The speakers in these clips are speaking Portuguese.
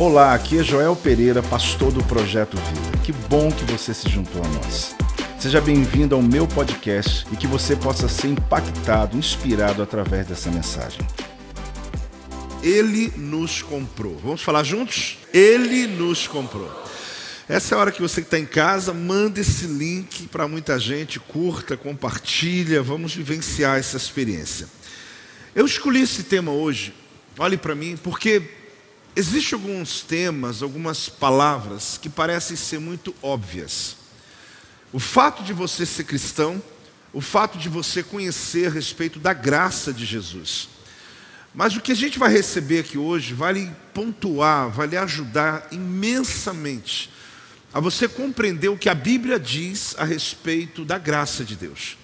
Olá, aqui é Joel Pereira, pastor do Projeto Vida. Que bom que você se juntou a nós. Seja bem-vindo ao meu podcast e que você possa ser impactado, inspirado através dessa mensagem. Ele nos comprou. Vamos falar juntos? Ele nos comprou. Essa é a hora que você está em casa, manda esse link para muita gente, curta, compartilha, vamos vivenciar essa experiência. Eu escolhi esse tema hoje, olhe para mim, porque existem alguns temas, algumas palavras que parecem ser muito óbvias. O fato de você ser cristão, o fato de você conhecer a respeito da graça de Jesus. Mas o que a gente vai receber aqui hoje vai lhe pontuar, vai lhe ajudar imensamente a você compreender o que a Bíblia diz a respeito da graça de Deus.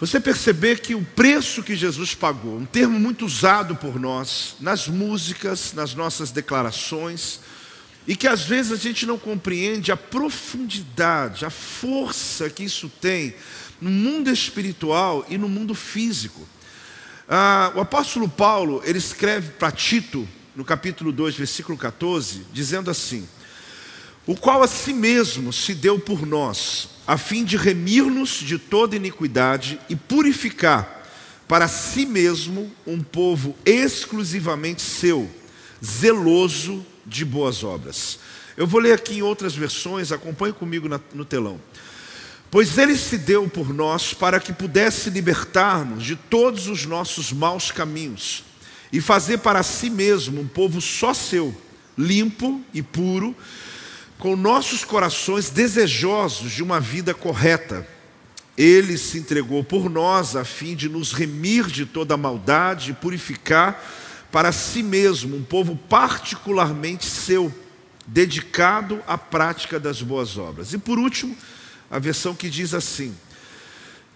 Você perceber que o preço que Jesus pagou, um termo muito usado por nós, nas músicas, nas nossas declarações, e que às vezes a gente não compreende a profundidade, a força que isso tem no mundo espiritual e no mundo físico. Ah, o apóstolo Paulo, ele escreve para Tito, no capítulo 2, versículo 14, dizendo assim: o qual a si mesmo se deu por nós, a fim de remir-nos de toda iniquidade e purificar para si mesmo um povo exclusivamente seu, zeloso de boas obras. Eu vou ler aqui em outras versões, acompanhe comigo no telão. Pois ele se deu por nós para que pudesse libertar-nos de todos os nossos maus caminhos e fazer para si mesmo um povo só seu, limpo e puro, com nossos corações desejosos de uma vida correta. Ele se entregou por nós a fim de nos remir de toda maldade e purificar para si mesmo um povo particularmente seu, dedicado à prática das boas obras. E por último, a versão que diz assim: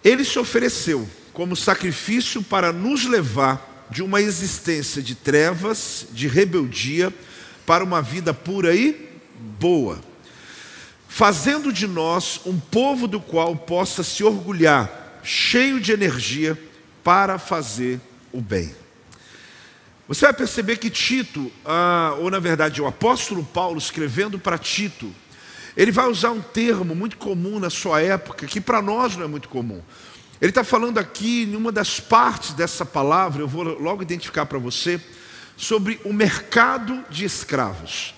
Ele se ofereceu como sacrifício para nos levar de uma existência de trevas, de rebeldia, para uma vida pura e boa, fazendo de nós um povo do qual possa se orgulhar, cheio de energia para fazer o bem. Você vai perceber que Tito, ah, ou na verdade o apóstolo Paulo, escrevendo para Tito, ele vai usar um termo muito comum na sua época, que para nós não é muito comum. Ele está falando aqui, em uma das partes dessa palavra, eu vou logo identificar para você, sobre o mercado de escravos.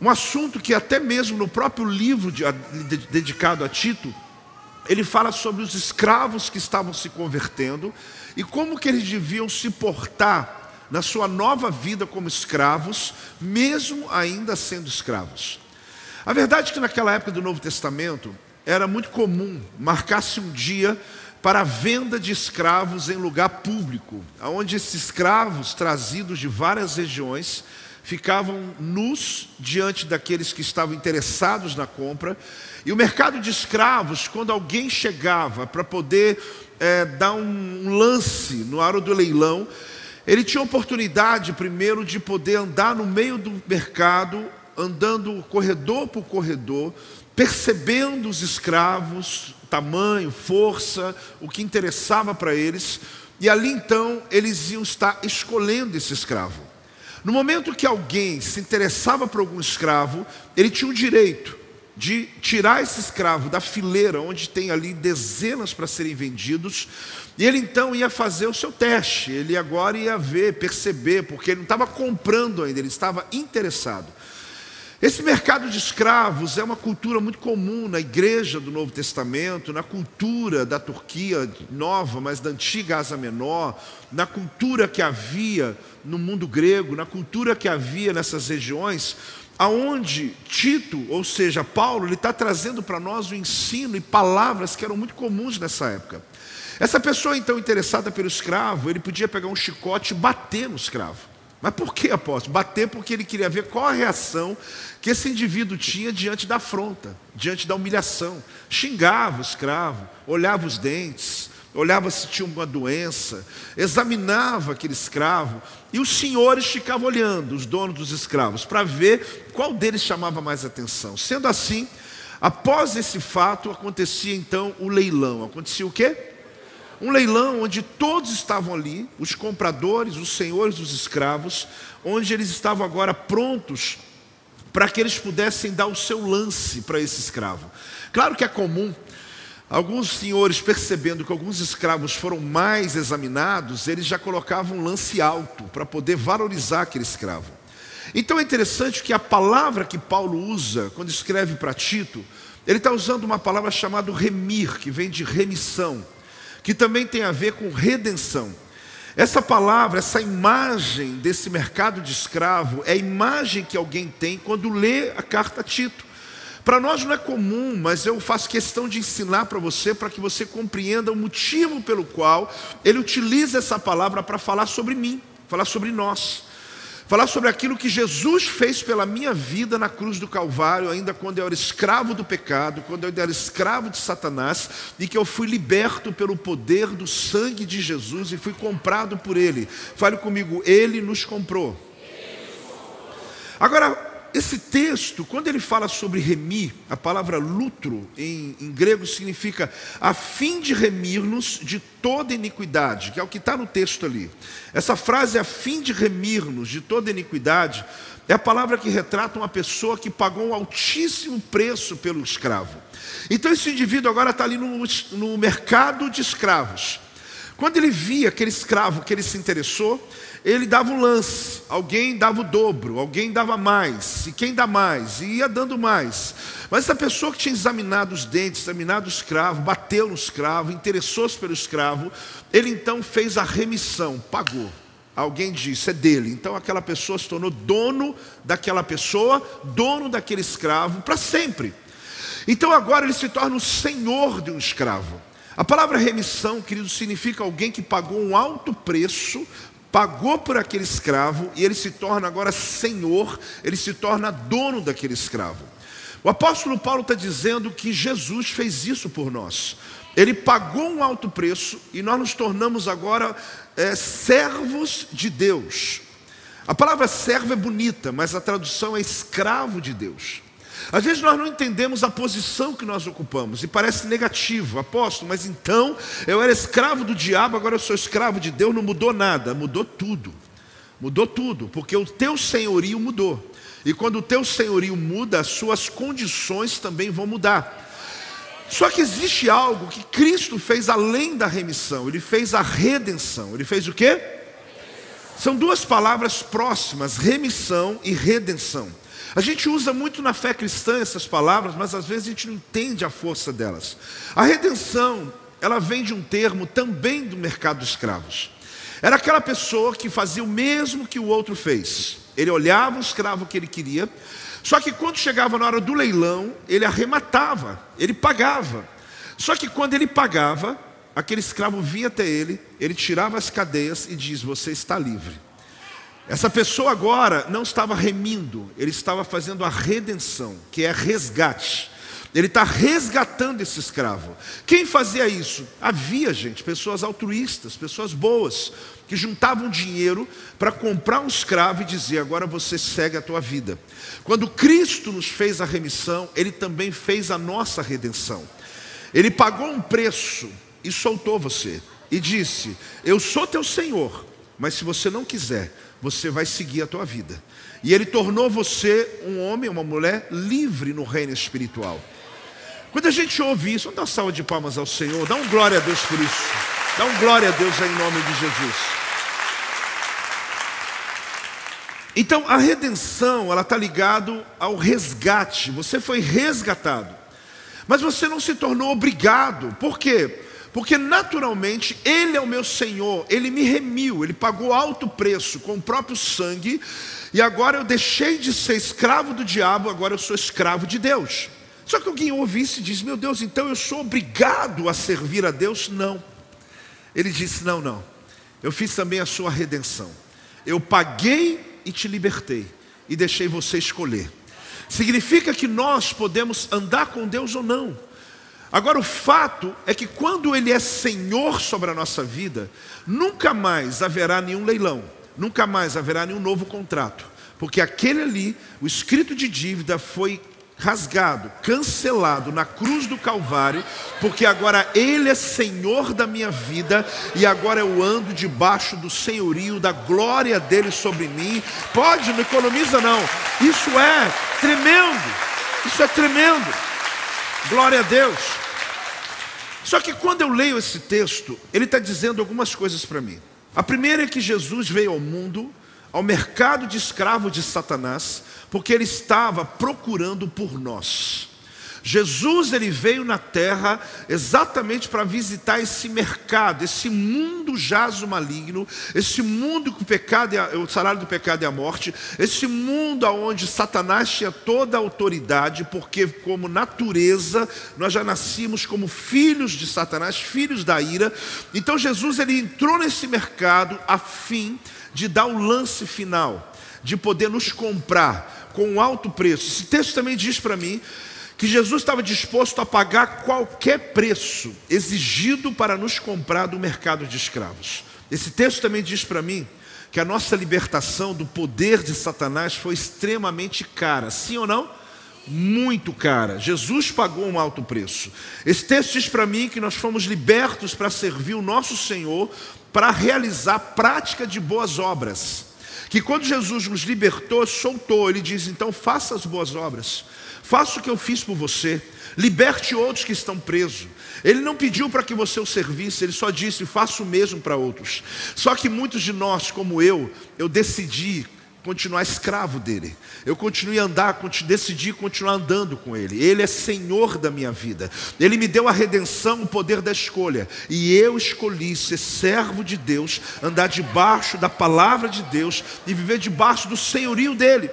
Um assunto que até mesmo no próprio livro de, de, dedicado a Tito, ele fala sobre os escravos que estavam se convertendo e como que eles deviam se portar na sua nova vida como escravos, mesmo ainda sendo escravos. A verdade é que naquela época do Novo Testamento era muito comum marcar-se um dia para a venda de escravos em lugar público, onde esses escravos trazidos de várias regiões ficavam nus diante daqueles que estavam interessados na compra. E o mercado de escravos, quando alguém chegava para poder é, dar um, lance no aro do leilão, ele tinha oportunidade primeiro de poder andar no meio do mercado, andando corredor por corredor, percebendo os escravos, tamanho, força, o que interessava para eles, e ali então eles iam estar escolhendo esse escravo. No momento que alguém se interessava por algum escravo, ele tinha o direito de tirar esse escravo da fileira, onde tem ali dezenas para serem vendidos, e ele então ia fazer o seu teste, ele agora ia ver, perceber, porque ele não estava comprando ainda, ele estava interessado. Esse mercado de escravos é uma cultura muito comum na igreja do Novo Testamento, na cultura da Turquia nova, mas da antiga Ásia Menor, na cultura que havia no mundo grego, na cultura que havia nessas regiões, aonde Tito, ou seja, Paulo, ele está trazendo para nós o ensino e palavras que eram muito comuns nessa época. Essa pessoa então interessada pelo escravo, ele podia pegar um chicote e bater no escravo. Mas por que, apóstolo? Bater porque ele queria ver qual a reação que esse indivíduo tinha diante da afronta, diante da humilhação. Xingava o escravo, olhava os dentes, olhava se tinha uma doença, examinava aquele escravo, e os senhores ficavam olhando, os donos dos escravos, para ver qual deles chamava mais atenção. Sendo assim, após esse fato, acontecia então o leilão. Acontecia o quê? Um leilão onde todos estavam ali, os compradores, os senhores dos escravos, onde eles estavam agora prontos para que eles pudessem dar o seu lance para esse escravo. Claro que é comum Alguns senhores, percebendo que alguns escravos foram mais examinados, eles já colocavam um lance alto para poder valorizar aquele escravo. Então é interessante que a palavra que Paulo usa quando escreve para Tito, ele está usando uma palavra chamada remir, que vem de remissão, que também tem a ver com redenção. Essa palavra, essa imagem desse mercado de escravo, é a imagem que alguém tem quando lê a carta a Tito. Para nós não é comum, mas eu faço questão de ensinar para você, para que você compreenda o motivo pelo qual ele utiliza essa palavra para falar sobre mim, falar sobre nós. Falar sobre aquilo que Jesus fez pela minha vida na cruz do Calvário, ainda quando eu era escravo do pecado, quando eu era escravo de Satanás, e que eu fui liberto pelo poder do sangue de Jesus e fui comprado por Ele. Fale comigo, Ele nos comprou. Agora, esse texto, quando ele fala sobre remir, a palavra lutro em, em grego significa a fim de remir-nos de toda iniquidade, que é o que está no texto ali. Essa frase, a fim de remir-nos de toda iniquidade, é a palavra que retrata uma pessoa que pagou um altíssimo preço pelo escravo. Então esse indivíduo agora está ali no, no mercado de escravos. Quando ele via aquele escravo que ele se interessou, ele dava um lance, alguém dava o dobro, alguém dava mais, e quem dá mais, e ia dando mais. Mas essa pessoa que tinha examinado os dentes, examinado o escravo, bateu no escravo, interessou-se pelo escravo, ele então fez a remissão, pagou. Alguém disse, é dele. Então aquela pessoa se tornou dono daquela pessoa, dono daquele escravo para sempre. Então agora ele se torna o senhor de um escravo. A palavra remissão, querido, significa alguém que pagou um alto preço pagou por aquele escravo e ele se torna agora senhor, ele se torna dono daquele escravo. O apóstolo Paulo está dizendo que Jesus fez isso por nós. Ele pagou um alto preço e nós nos tornamos agora é, servos de Deus. A palavra servo é bonita, mas a tradução é escravo de Deus. Às vezes nós não entendemos a posição que nós ocupamos e parece negativo, apóstolo, mas então eu era escravo do diabo, agora eu sou escravo de Deus, não mudou nada, mudou tudo. Mudou tudo, porque o teu senhorio mudou. E quando o teu senhorio muda, as suas condições também vão mudar. Só que existe algo que Cristo fez além da remissão, ele fez a redenção. Ele fez o quê? São duas palavras próximas, remissão e redenção. A gente usa muito na fé cristã essas palavras, mas às vezes a gente não entende a força delas. A redenção, ela vem de um termo também do mercado de escravos. Era aquela pessoa que fazia o mesmo que o outro fez. Ele olhava o escravo que ele queria, só que quando chegava na hora do leilão, ele arrematava, ele pagava. Só que quando ele pagava, aquele escravo vinha até ele, ele tirava as cadeias e diz: Você está livre. Essa pessoa agora não estava remindo, ele estava fazendo a redenção, que é resgate. Ele está resgatando esse escravo. Quem fazia isso? Havia, gente, pessoas altruístas, pessoas boas, que juntavam dinheiro para comprar um escravo e dizer: agora você segue a tua vida. Quando Cristo nos fez a remissão, Ele também fez a nossa redenção. Ele pagou um preço e soltou você, e disse: Eu sou teu Senhor, mas se você não quiser, você vai seguir a tua vida. E ele tornou você um homem, uma mulher livre no reino espiritual. Quando a gente ouve isso, dar uma salva de palmas ao Senhor, dá um glória a Deus por isso. Dá um glória a Deus em nome de Jesus. Então, a redenção, ela está ligado ao resgate. Você foi resgatado. Mas você não se tornou obrigado. Por quê? Porque naturalmente Ele é o meu Senhor, Ele me remiu, Ele pagou alto preço com o próprio sangue, e agora eu deixei de ser escravo do diabo, agora eu sou escravo de Deus. Só que alguém ouve e diz: Meu Deus, então eu sou obrigado a servir a Deus? Não. Ele disse: Não, não. Eu fiz também a sua redenção. Eu paguei e te libertei, e deixei você escolher. Significa que nós podemos andar com Deus ou não. Agora, o fato é que quando Ele é Senhor sobre a nossa vida, nunca mais haverá nenhum leilão, nunca mais haverá nenhum novo contrato, porque aquele ali, o escrito de dívida, foi rasgado, cancelado na cruz do Calvário, porque agora Ele é Senhor da minha vida e agora eu ando debaixo do senhorio, da glória dele sobre mim. Pode, não economiza não. Isso é tremendo. Isso é tremendo. Glória a Deus. Só que quando eu leio esse texto, ele está dizendo algumas coisas para mim. A primeira é que Jesus veio ao mundo, ao mercado de escravo de Satanás, porque ele estava procurando por nós. Jesus ele veio na terra exatamente para visitar esse mercado, esse mundo jazo maligno, esse mundo que o pecado é, o salário do pecado é a morte, esse mundo onde Satanás tinha toda a autoridade, porque como natureza nós já nascimos como filhos de Satanás, filhos da ira. Então Jesus ele entrou nesse mercado a fim de dar o lance final, de poder nos comprar com um alto preço. Esse texto também diz para mim que Jesus estava disposto a pagar qualquer preço exigido para nos comprar do mercado de escravos. Esse texto também diz para mim que a nossa libertação do poder de Satanás foi extremamente cara, sim ou não? Muito cara. Jesus pagou um alto preço. Esse texto diz para mim que nós fomos libertos para servir o nosso Senhor, para realizar prática de boas obras. Que quando Jesus nos libertou, soltou, ele diz: então faça as boas obras. Faça o que eu fiz por você. Liberte outros que estão presos. Ele não pediu para que você o servisse, ele só disse: faça o mesmo para outros. Só que muitos de nós, como eu, eu decidi continuar escravo dele. Eu continuei a andar, decidi continuar andando com ele. Ele é Senhor da minha vida. Ele me deu a redenção, o poder da escolha. E eu escolhi ser servo de Deus, andar debaixo da palavra de Deus e viver debaixo do senhorio dele.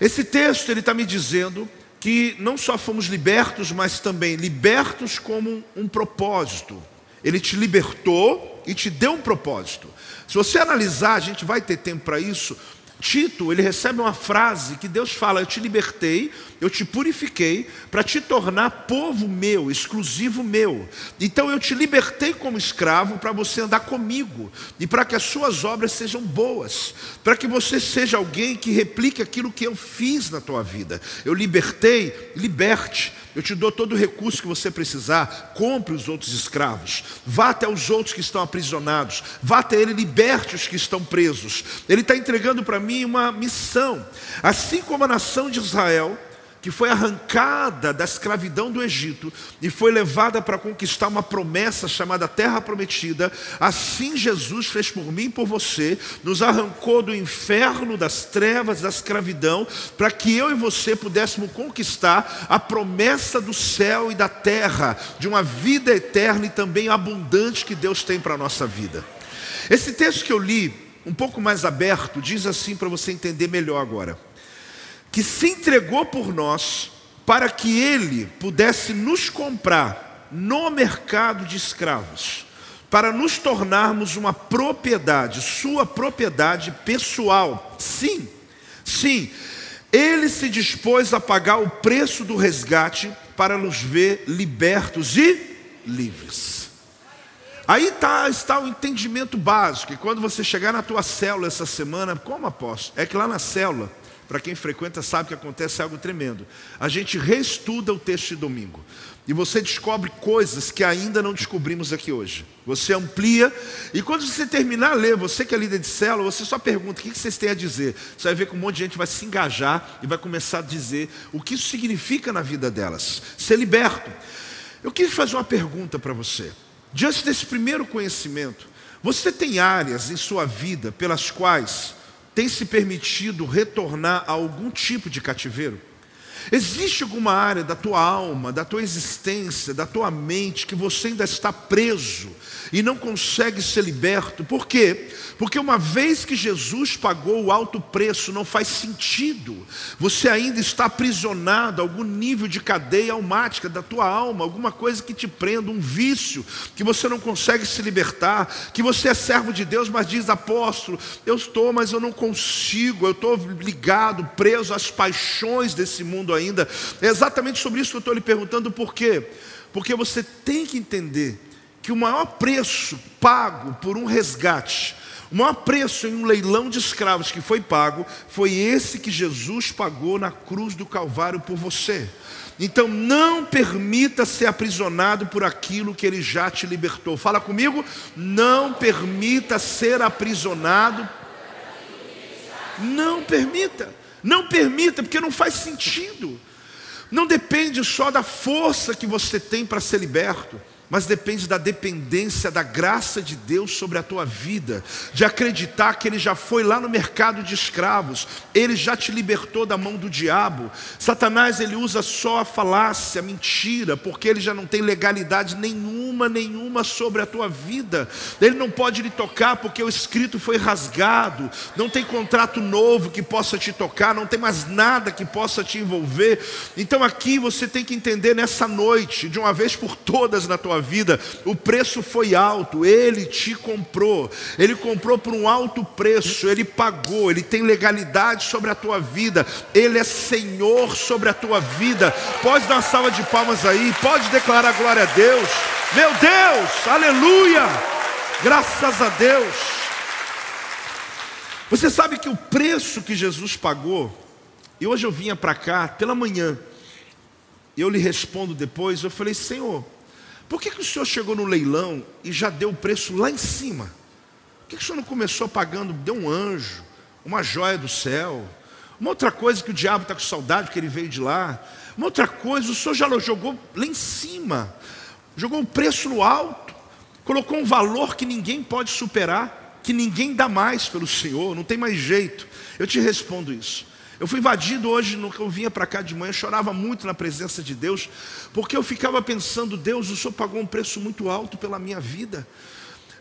Esse texto ele está me dizendo que não só fomos libertos, mas também libertos como um propósito. Ele te libertou e te deu um propósito. Se você analisar, a gente vai ter tempo para isso. Tito, ele recebe uma frase que Deus fala: Eu te libertei, eu te purifiquei para te tornar povo meu, exclusivo meu. Então eu te libertei como escravo para você andar comigo e para que as suas obras sejam boas, para que você seja alguém que replique aquilo que eu fiz na tua vida. Eu libertei, liberte. Eu te dou todo o recurso que você precisar. Compre os outros escravos. Vá até os outros que estão aprisionados. Vá até ele, liberte os que estão presos. Ele está entregando para mim uma missão. Assim como a nação de Israel que foi arrancada da escravidão do Egito e foi levada para conquistar uma promessa chamada Terra Prometida, assim Jesus fez por mim e por você, nos arrancou do inferno, das trevas, da escravidão, para que eu e você pudéssemos conquistar a promessa do céu e da terra, de uma vida eterna e também abundante que Deus tem para a nossa vida. Esse texto que eu li, um pouco mais aberto, diz assim para você entender melhor agora que se entregou por nós para que ele pudesse nos comprar no mercado de escravos, para nos tornarmos uma propriedade, sua propriedade pessoal. Sim, sim, ele se dispôs a pagar o preço do resgate para nos ver libertos e livres. Aí tá, está o entendimento básico, e quando você chegar na tua célula essa semana, como aposto? É que lá na célula para quem frequenta sabe que acontece algo tremendo. A gente reestuda o texto de domingo. E você descobre coisas que ainda não descobrimos aqui hoje. Você amplia, e quando você terminar a ler, você que é líder de célula, você só pergunta: o que vocês têm a dizer? Você vai ver que um monte de gente vai se engajar e vai começar a dizer o que isso significa na vida delas. Ser liberto. Eu quis fazer uma pergunta para você. Diante desse primeiro conhecimento, você tem áreas em sua vida pelas quais tem se permitido retornar a algum tipo de cativeiro? Existe alguma área da tua alma, da tua existência, da tua mente que você ainda está preso e não consegue ser liberto? Por quê? Porque uma vez que Jesus pagou o alto preço, não faz sentido. Você ainda está aprisionado a algum nível de cadeia almática da tua alma, alguma coisa que te prenda, um vício que você não consegue se libertar, que você é servo de Deus, mas diz apóstolo, eu estou, mas eu não consigo, eu estou ligado, preso às paixões desse mundo ainda. É exatamente sobre isso que eu estou lhe perguntando, por quê? Porque você tem que entender que o maior preço pago por um resgate, O maior preço em um leilão de escravos que foi pago foi esse que Jesus pagou na cruz do Calvário por você. Então não permita ser aprisionado por aquilo que ele já te libertou. Fala comigo, não permita ser aprisionado. Não permita. Não permita, porque não faz sentido. Não depende só da força que você tem para ser liberto mas depende da dependência da graça de Deus sobre a tua vida, de acreditar que Ele já foi lá no mercado de escravos, Ele já te libertou da mão do diabo. Satanás ele usa só a falácia, a mentira, porque ele já não tem legalidade nenhuma, nenhuma sobre a tua vida. Ele não pode lhe tocar porque o escrito foi rasgado, não tem contrato novo que possa te tocar, não tem mais nada que possa te envolver. Então aqui você tem que entender nessa noite, de uma vez por todas na tua tua vida, o preço foi alto, ele te comprou, ele comprou por um alto preço, ele pagou, ele tem legalidade sobre a tua vida, ele é Senhor sobre a tua vida. Pode dar uma salva de palmas aí, pode declarar glória a Deus. Meu Deus, aleluia, graças a Deus. Você sabe que o preço que Jesus pagou, e hoje eu vinha para cá pela manhã, eu lhe respondo depois, eu falei, Senhor, por que, que o senhor chegou no leilão e já deu o preço lá em cima? Por que, que o senhor não começou pagando, deu um anjo, uma joia do céu? Uma outra coisa que o diabo está com saudade, porque ele veio de lá. Uma outra coisa, o senhor já jogou lá em cima, jogou o preço no alto, colocou um valor que ninguém pode superar, que ninguém dá mais pelo Senhor, não tem mais jeito. Eu te respondo isso. Eu fui invadido hoje, no que eu vinha para cá de manhã, chorava muito na presença de Deus, porque eu ficava pensando, Deus, o Senhor pagou um preço muito alto pela minha vida.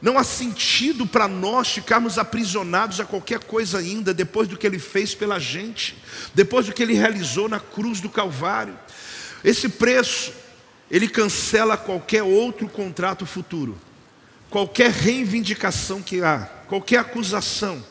Não há sentido para nós ficarmos aprisionados a qualquer coisa ainda, depois do que Ele fez pela gente, depois do que Ele realizou na cruz do Calvário. Esse preço, Ele cancela qualquer outro contrato futuro, qualquer reivindicação que há, qualquer acusação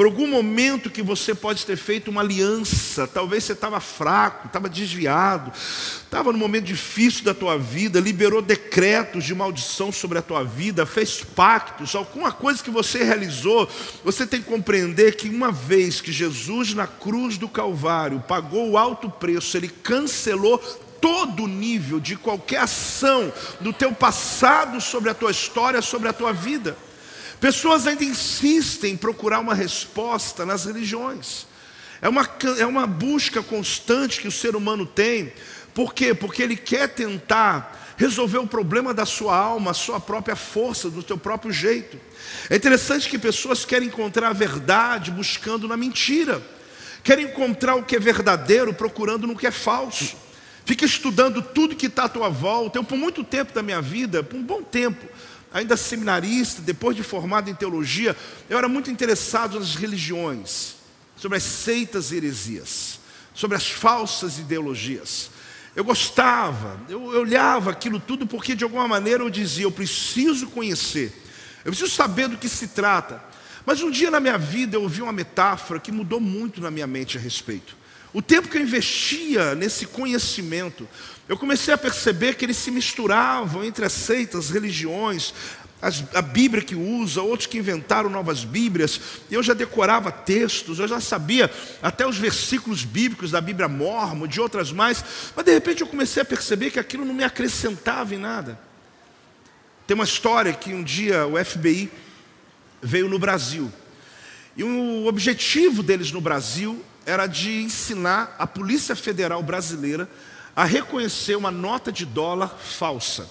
por algum momento que você pode ter feito uma aliança, talvez você estava fraco, estava desviado, estava num momento difícil da tua vida, liberou decretos de maldição sobre a tua vida, fez pactos, alguma coisa que você realizou, você tem que compreender que uma vez que Jesus na cruz do Calvário pagou o alto preço, ele cancelou todo nível de qualquer ação do teu passado sobre a tua história, sobre a tua vida. Pessoas ainda insistem em procurar uma resposta nas religiões. É uma, é uma busca constante que o ser humano tem. Por quê? Porque ele quer tentar resolver o problema da sua alma, a sua própria força, do seu próprio jeito. É interessante que pessoas querem encontrar a verdade buscando na mentira. Querem encontrar o que é verdadeiro procurando no que é falso. Fica estudando tudo que está à tua volta. Eu, por muito tempo da minha vida, por um bom tempo, ainda seminarista, depois de formado em teologia, eu era muito interessado nas religiões, sobre as seitas e heresias, sobre as falsas ideologias. Eu gostava, eu, eu olhava aquilo tudo porque de alguma maneira eu dizia: eu preciso conhecer, eu preciso saber do que se trata. Mas um dia na minha vida eu ouvi uma metáfora que mudou muito na minha mente a respeito. O tempo que eu investia nesse conhecimento, eu comecei a perceber que eles se misturavam entre as seitas, religiões, as, a Bíblia que usa, outros que inventaram novas Bíblias. Eu já decorava textos, eu já sabia até os versículos bíblicos da Bíblia Mormon, de outras mais, mas de repente eu comecei a perceber que aquilo não me acrescentava em nada. Tem uma história que um dia o FBI veio no Brasil. E o objetivo deles no Brasil era de ensinar a Polícia Federal Brasileira a reconhecer uma nota de dólar falsa,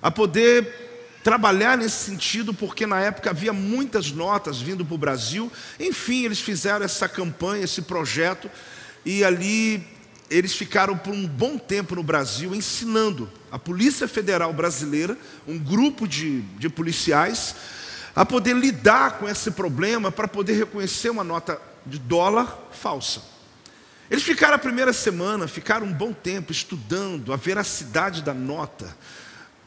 a poder trabalhar nesse sentido, porque na época havia muitas notas vindo para o Brasil. Enfim, eles fizeram essa campanha, esse projeto, e ali eles ficaram por um bom tempo no Brasil ensinando a Polícia Federal Brasileira, um grupo de, de policiais, a poder lidar com esse problema para poder reconhecer uma nota de dólar falsa. Eles ficaram a primeira semana, ficaram um bom tempo estudando a veracidade da nota,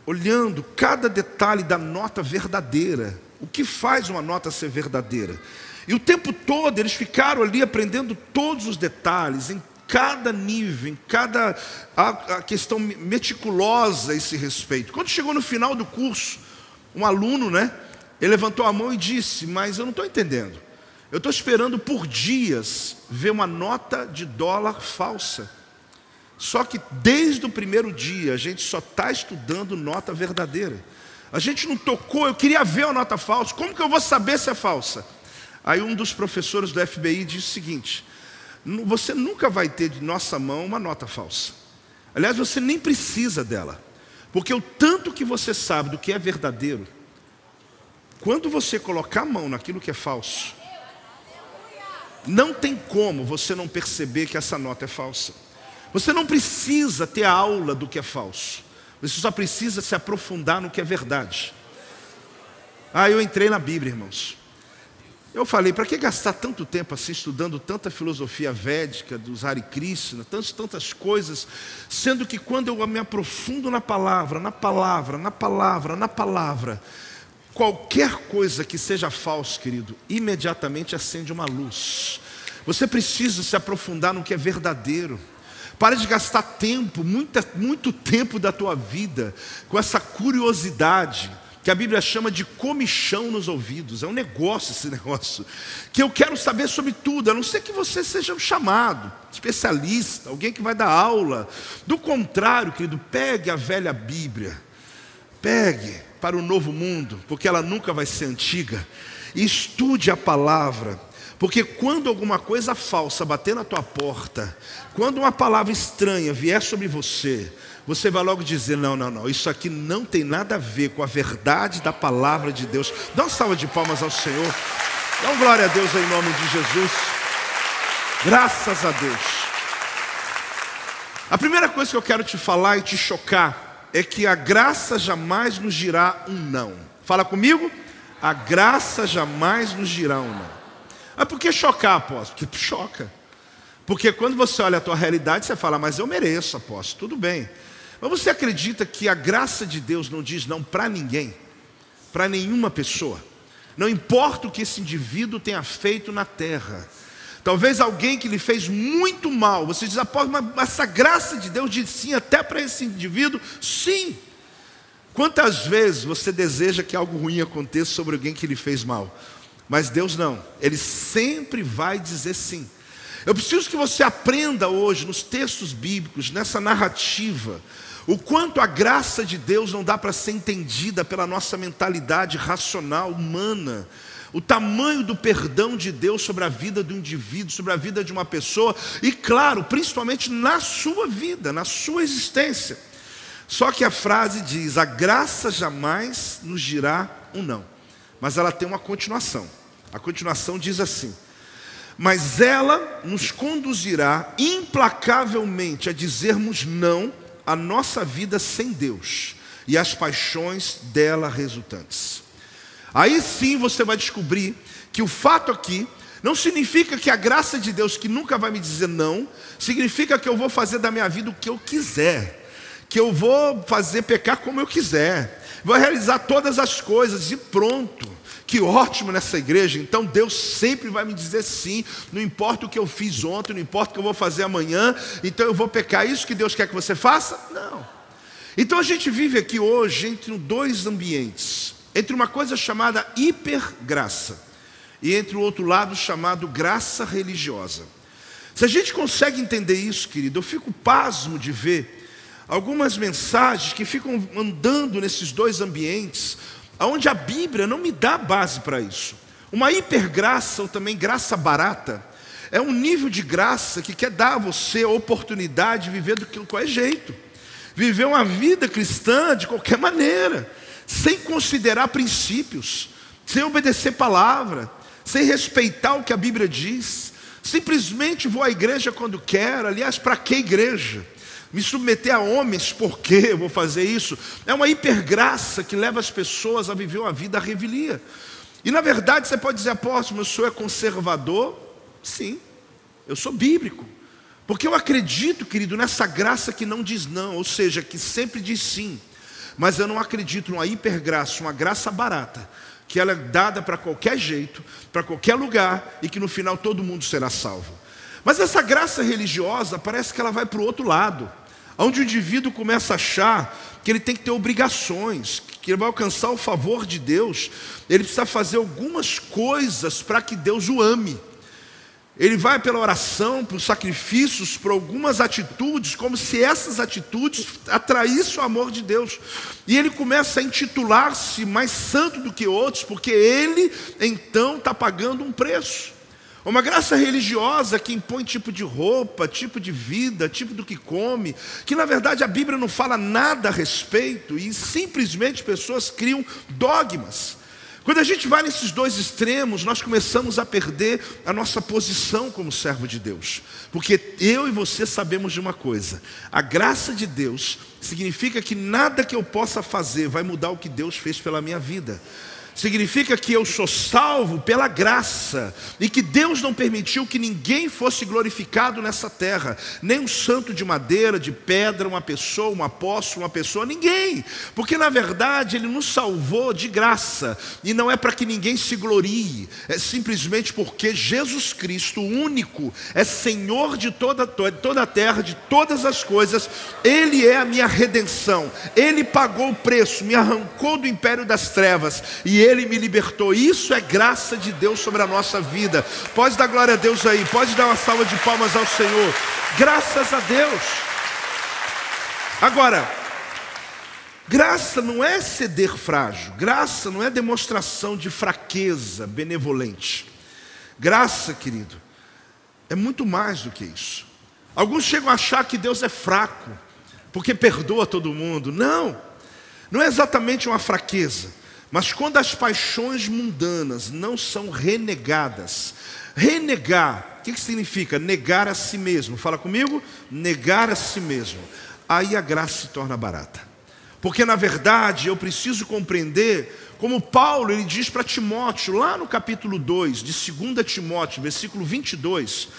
olhando cada detalhe da nota verdadeira, o que faz uma nota ser verdadeira. E o tempo todo eles ficaram ali aprendendo todos os detalhes, em cada nível, em cada a, a questão meticulosa a esse respeito. Quando chegou no final do curso, um aluno, né? Ele levantou a mão e disse: Mas eu não estou entendendo. Eu estou esperando por dias ver uma nota de dólar falsa. Só que desde o primeiro dia a gente só está estudando nota verdadeira. A gente não tocou, eu queria ver a nota falsa. Como que eu vou saber se é falsa? Aí um dos professores do FBI disse o seguinte: você nunca vai ter de nossa mão uma nota falsa. Aliás, você nem precisa dela. Porque o tanto que você sabe do que é verdadeiro, quando você colocar a mão naquilo que é falso, não tem como você não perceber que essa nota é falsa. Você não precisa ter aula do que é falso. Você só precisa se aprofundar no que é verdade. Ah, eu entrei na Bíblia, irmãos. Eu falei, para que gastar tanto tempo assim estudando tanta filosofia védica, dos Hare Krishna, tantas, tantas coisas, sendo que quando eu me aprofundo na palavra, na palavra, na palavra, na palavra, qualquer coisa que seja falso, querido, imediatamente acende uma luz. Você precisa se aprofundar no que é verdadeiro. Pare de gastar tempo, muita, muito tempo da tua vida, com essa curiosidade que a Bíblia chama de comichão nos ouvidos. É um negócio esse negócio. Que eu quero saber sobre tudo, a não ser que você seja um chamado, especialista, alguém que vai dar aula. Do contrário, querido, pegue a velha Bíblia, pegue para o novo mundo, porque ela nunca vai ser antiga, estude a palavra. Porque quando alguma coisa falsa bater na tua porta, quando uma palavra estranha vier sobre você, você vai logo dizer: não, não, não, isso aqui não tem nada a ver com a verdade da palavra de Deus. Dá uma salva de palmas ao Senhor. Dá uma glória a Deus em nome de Jesus. Graças a Deus. A primeira coisa que eu quero te falar e te chocar é que a graça jamais nos dirá um não. Fala comigo? A graça jamais nos dirá um não. Mas por que chocar, apóstolo? Porque choca. Porque quando você olha a tua realidade, você fala, mas eu mereço, apóstolo, tudo bem. Mas você acredita que a graça de Deus não diz não para ninguém, para nenhuma pessoa? Não importa o que esse indivíduo tenha feito na terra. Talvez alguém que lhe fez muito mal, você diz, mas essa graça de Deus diz sim até para esse indivíduo? Sim. Quantas vezes você deseja que algo ruim aconteça sobre alguém que lhe fez mal? Mas Deus não, Ele sempre vai dizer sim. Eu preciso que você aprenda hoje, nos textos bíblicos, nessa narrativa, o quanto a graça de Deus não dá para ser entendida pela nossa mentalidade racional, humana. O tamanho do perdão de Deus sobre a vida do indivíduo, sobre a vida de uma pessoa, e claro, principalmente na sua vida, na sua existência. Só que a frase diz: a graça jamais nos dirá um não, mas ela tem uma continuação. A continuação diz assim: mas ela nos conduzirá implacavelmente a dizermos não à nossa vida sem Deus e às paixões dela resultantes. Aí sim você vai descobrir que o fato aqui não significa que a graça de Deus, que nunca vai me dizer não, significa que eu vou fazer da minha vida o que eu quiser, que eu vou fazer pecar como eu quiser, vou realizar todas as coisas e pronto. Que ótimo nessa igreja, então Deus sempre vai me dizer sim, não importa o que eu fiz ontem, não importa o que eu vou fazer amanhã, então eu vou pecar. Isso que Deus quer que você faça? Não. Então a gente vive aqui hoje entre dois ambientes, entre uma coisa chamada hipergraça e entre o outro lado chamado graça religiosa. Se a gente consegue entender isso, querido, eu fico pasmo de ver algumas mensagens que ficam andando nesses dois ambientes, onde a Bíblia não me dá base para isso. Uma hipergraça, ou também graça barata, é um nível de graça que quer dar a você a oportunidade de viver do que qualquer jeito, viver uma vida cristã de qualquer maneira, sem considerar princípios, sem obedecer palavra, sem respeitar o que a Bíblia diz, simplesmente vou à igreja quando quero. Aliás, para que igreja? me submeter a homens, por que eu vou fazer isso? É uma hipergraça que leva as pessoas a viver uma vida à revelia. E na verdade você pode dizer, apóstolo, o senhor é conservador? Sim, eu sou bíblico. Porque eu acredito, querido, nessa graça que não diz não, ou seja, que sempre diz sim. Mas eu não acredito numa hipergraça, uma graça barata, que ela é dada para qualquer jeito, para qualquer lugar e que no final todo mundo será salvo. Mas essa graça religiosa parece que ela vai para o outro lado. onde o indivíduo começa a achar que ele tem que ter obrigações, que ele vai alcançar o favor de Deus, ele precisa fazer algumas coisas para que Deus o ame. Ele vai pela oração, por sacrifícios, por algumas atitudes, como se essas atitudes atraíssem o amor de Deus. E ele começa a intitular-se mais santo do que outros, porque ele então está pagando um preço. Uma graça religiosa que impõe tipo de roupa, tipo de vida, tipo do que come, que na verdade a Bíblia não fala nada a respeito e simplesmente pessoas criam dogmas. Quando a gente vai nesses dois extremos, nós começamos a perder a nossa posição como servo de Deus. Porque eu e você sabemos de uma coisa: a graça de Deus significa que nada que eu possa fazer vai mudar o que Deus fez pela minha vida significa que eu sou salvo pela graça e que Deus não permitiu que ninguém fosse glorificado nessa terra, nem um santo de madeira, de pedra, uma pessoa, um apóstolo, uma pessoa, ninguém, porque na verdade Ele nos salvou de graça. E não é para que ninguém se glorie, é simplesmente porque Jesus Cristo, único, é Senhor de toda, toda a terra, de todas as coisas, Ele é a minha redenção, Ele pagou o preço, me arrancou do império das trevas e ele me libertou. Isso é graça de Deus sobre a nossa vida. Pode dar glória a Deus aí, pode dar uma salva de palmas ao Senhor. Graças a Deus. Agora, graça não é ceder frágil, graça não é demonstração de fraqueza benevolente. Graça, querido, é muito mais do que isso. Alguns chegam a achar que Deus é fraco, porque perdoa todo mundo. Não, não é exatamente uma fraqueza. Mas quando as paixões mundanas não são renegadas, renegar, o que, que significa? Negar a si mesmo. Fala comigo? Negar a si mesmo. Aí a graça se torna barata. Porque na verdade eu preciso compreender, como Paulo ele diz para Timóteo, lá no capítulo 2 de 2 Timóteo, versículo 22,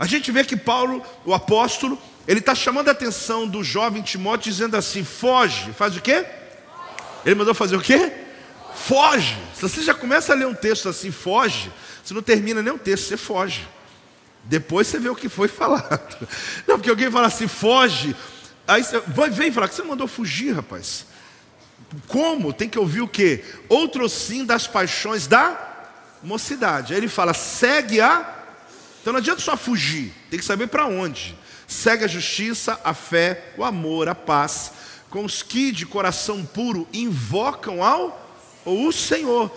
a gente vê que Paulo, o apóstolo, ele está chamando a atenção do jovem Timóteo, dizendo assim: foge, faz o quê? Ele mandou fazer o quê? Foge. Se você já começa a ler um texto assim, foge, você não termina nem o texto, você foge. Depois você vê o que foi falado. Não, porque alguém fala assim, foge. Aí você vem falar que você mandou fugir, rapaz. Como? Tem que ouvir o quê? Outro sim das paixões da mocidade. Aí ele fala, segue a. Então não adianta só fugir, tem que saber para onde. Segue a justiça, a fé, o amor, a paz, com os que de coração puro invocam ao ou o Senhor.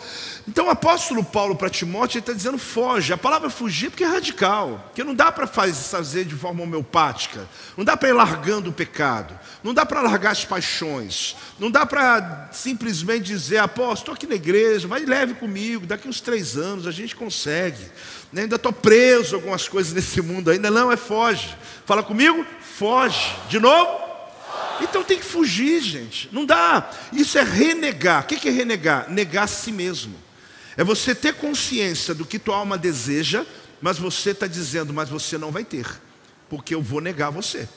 Então o apóstolo Paulo para Timóteo está dizendo foge. A palavra fugir porque é radical, porque não dá para fazer de forma homeopática, não dá para ir largando o pecado, não dá para largar as paixões, não dá para simplesmente dizer, apóstolo, estou aqui na igreja, vai leve comigo, daqui uns três anos a gente consegue. Né, ainda estou preso algumas coisas nesse mundo, ainda não, é foge. Fala comigo, foge. De novo, então tem que fugir, gente. Não dá. Isso é renegar. O que é renegar? Negar a si mesmo. É você ter consciência do que tua alma deseja, mas você está dizendo, mas você não vai ter, porque eu vou negar você.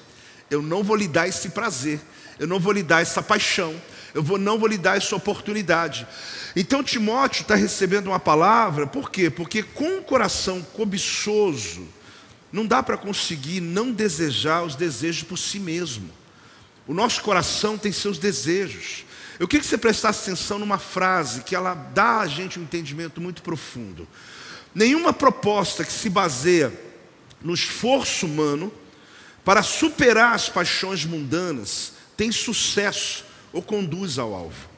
Eu não vou lhe dar esse prazer, eu não vou lhe dar essa paixão, eu vou, não vou lhe dar essa oportunidade. Então Timóteo está recebendo uma palavra, por quê? Porque com o coração cobiçoso, não dá para conseguir não desejar os desejos por si mesmo. O nosso coração tem seus desejos. Eu queria que você prestasse atenção numa frase que ela dá a gente um entendimento muito profundo. Nenhuma proposta que se baseia no esforço humano para superar as paixões mundanas tem sucesso ou conduz ao alvo.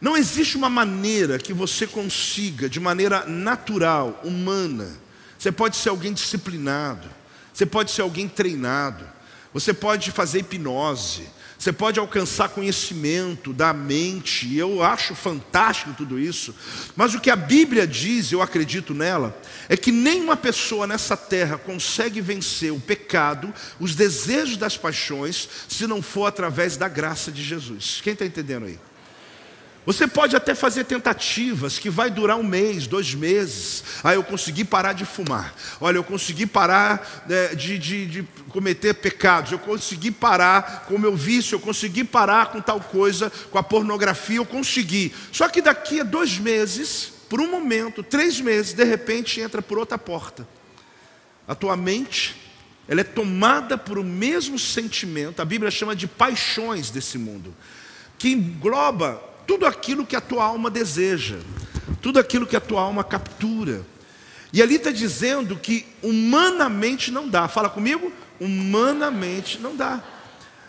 Não existe uma maneira que você consiga, de maneira natural, humana. Você pode ser alguém disciplinado, você pode ser alguém treinado, você pode fazer hipnose, você pode alcançar conhecimento da mente, eu acho fantástico tudo isso, mas o que a Bíblia diz, eu acredito nela, é que nenhuma pessoa nessa terra consegue vencer o pecado, os desejos das paixões, se não for através da graça de Jesus. Quem está entendendo aí? Você pode até fazer tentativas que vai durar um mês, dois meses. Ah, eu consegui parar de fumar. Olha, eu consegui parar né, de, de, de, cometer pecados. Eu consegui parar com o meu vício. Eu consegui parar com tal coisa, com a pornografia. Eu consegui. Só que daqui a dois meses, por um momento, três meses, de repente entra por outra porta. A tua mente ela é tomada por o mesmo sentimento, a Bíblia chama de paixões desse mundo, que engloba tudo aquilo que a tua alma deseja, tudo aquilo que a tua alma captura. E ali está dizendo que humanamente não dá. Fala comigo? Humanamente não dá.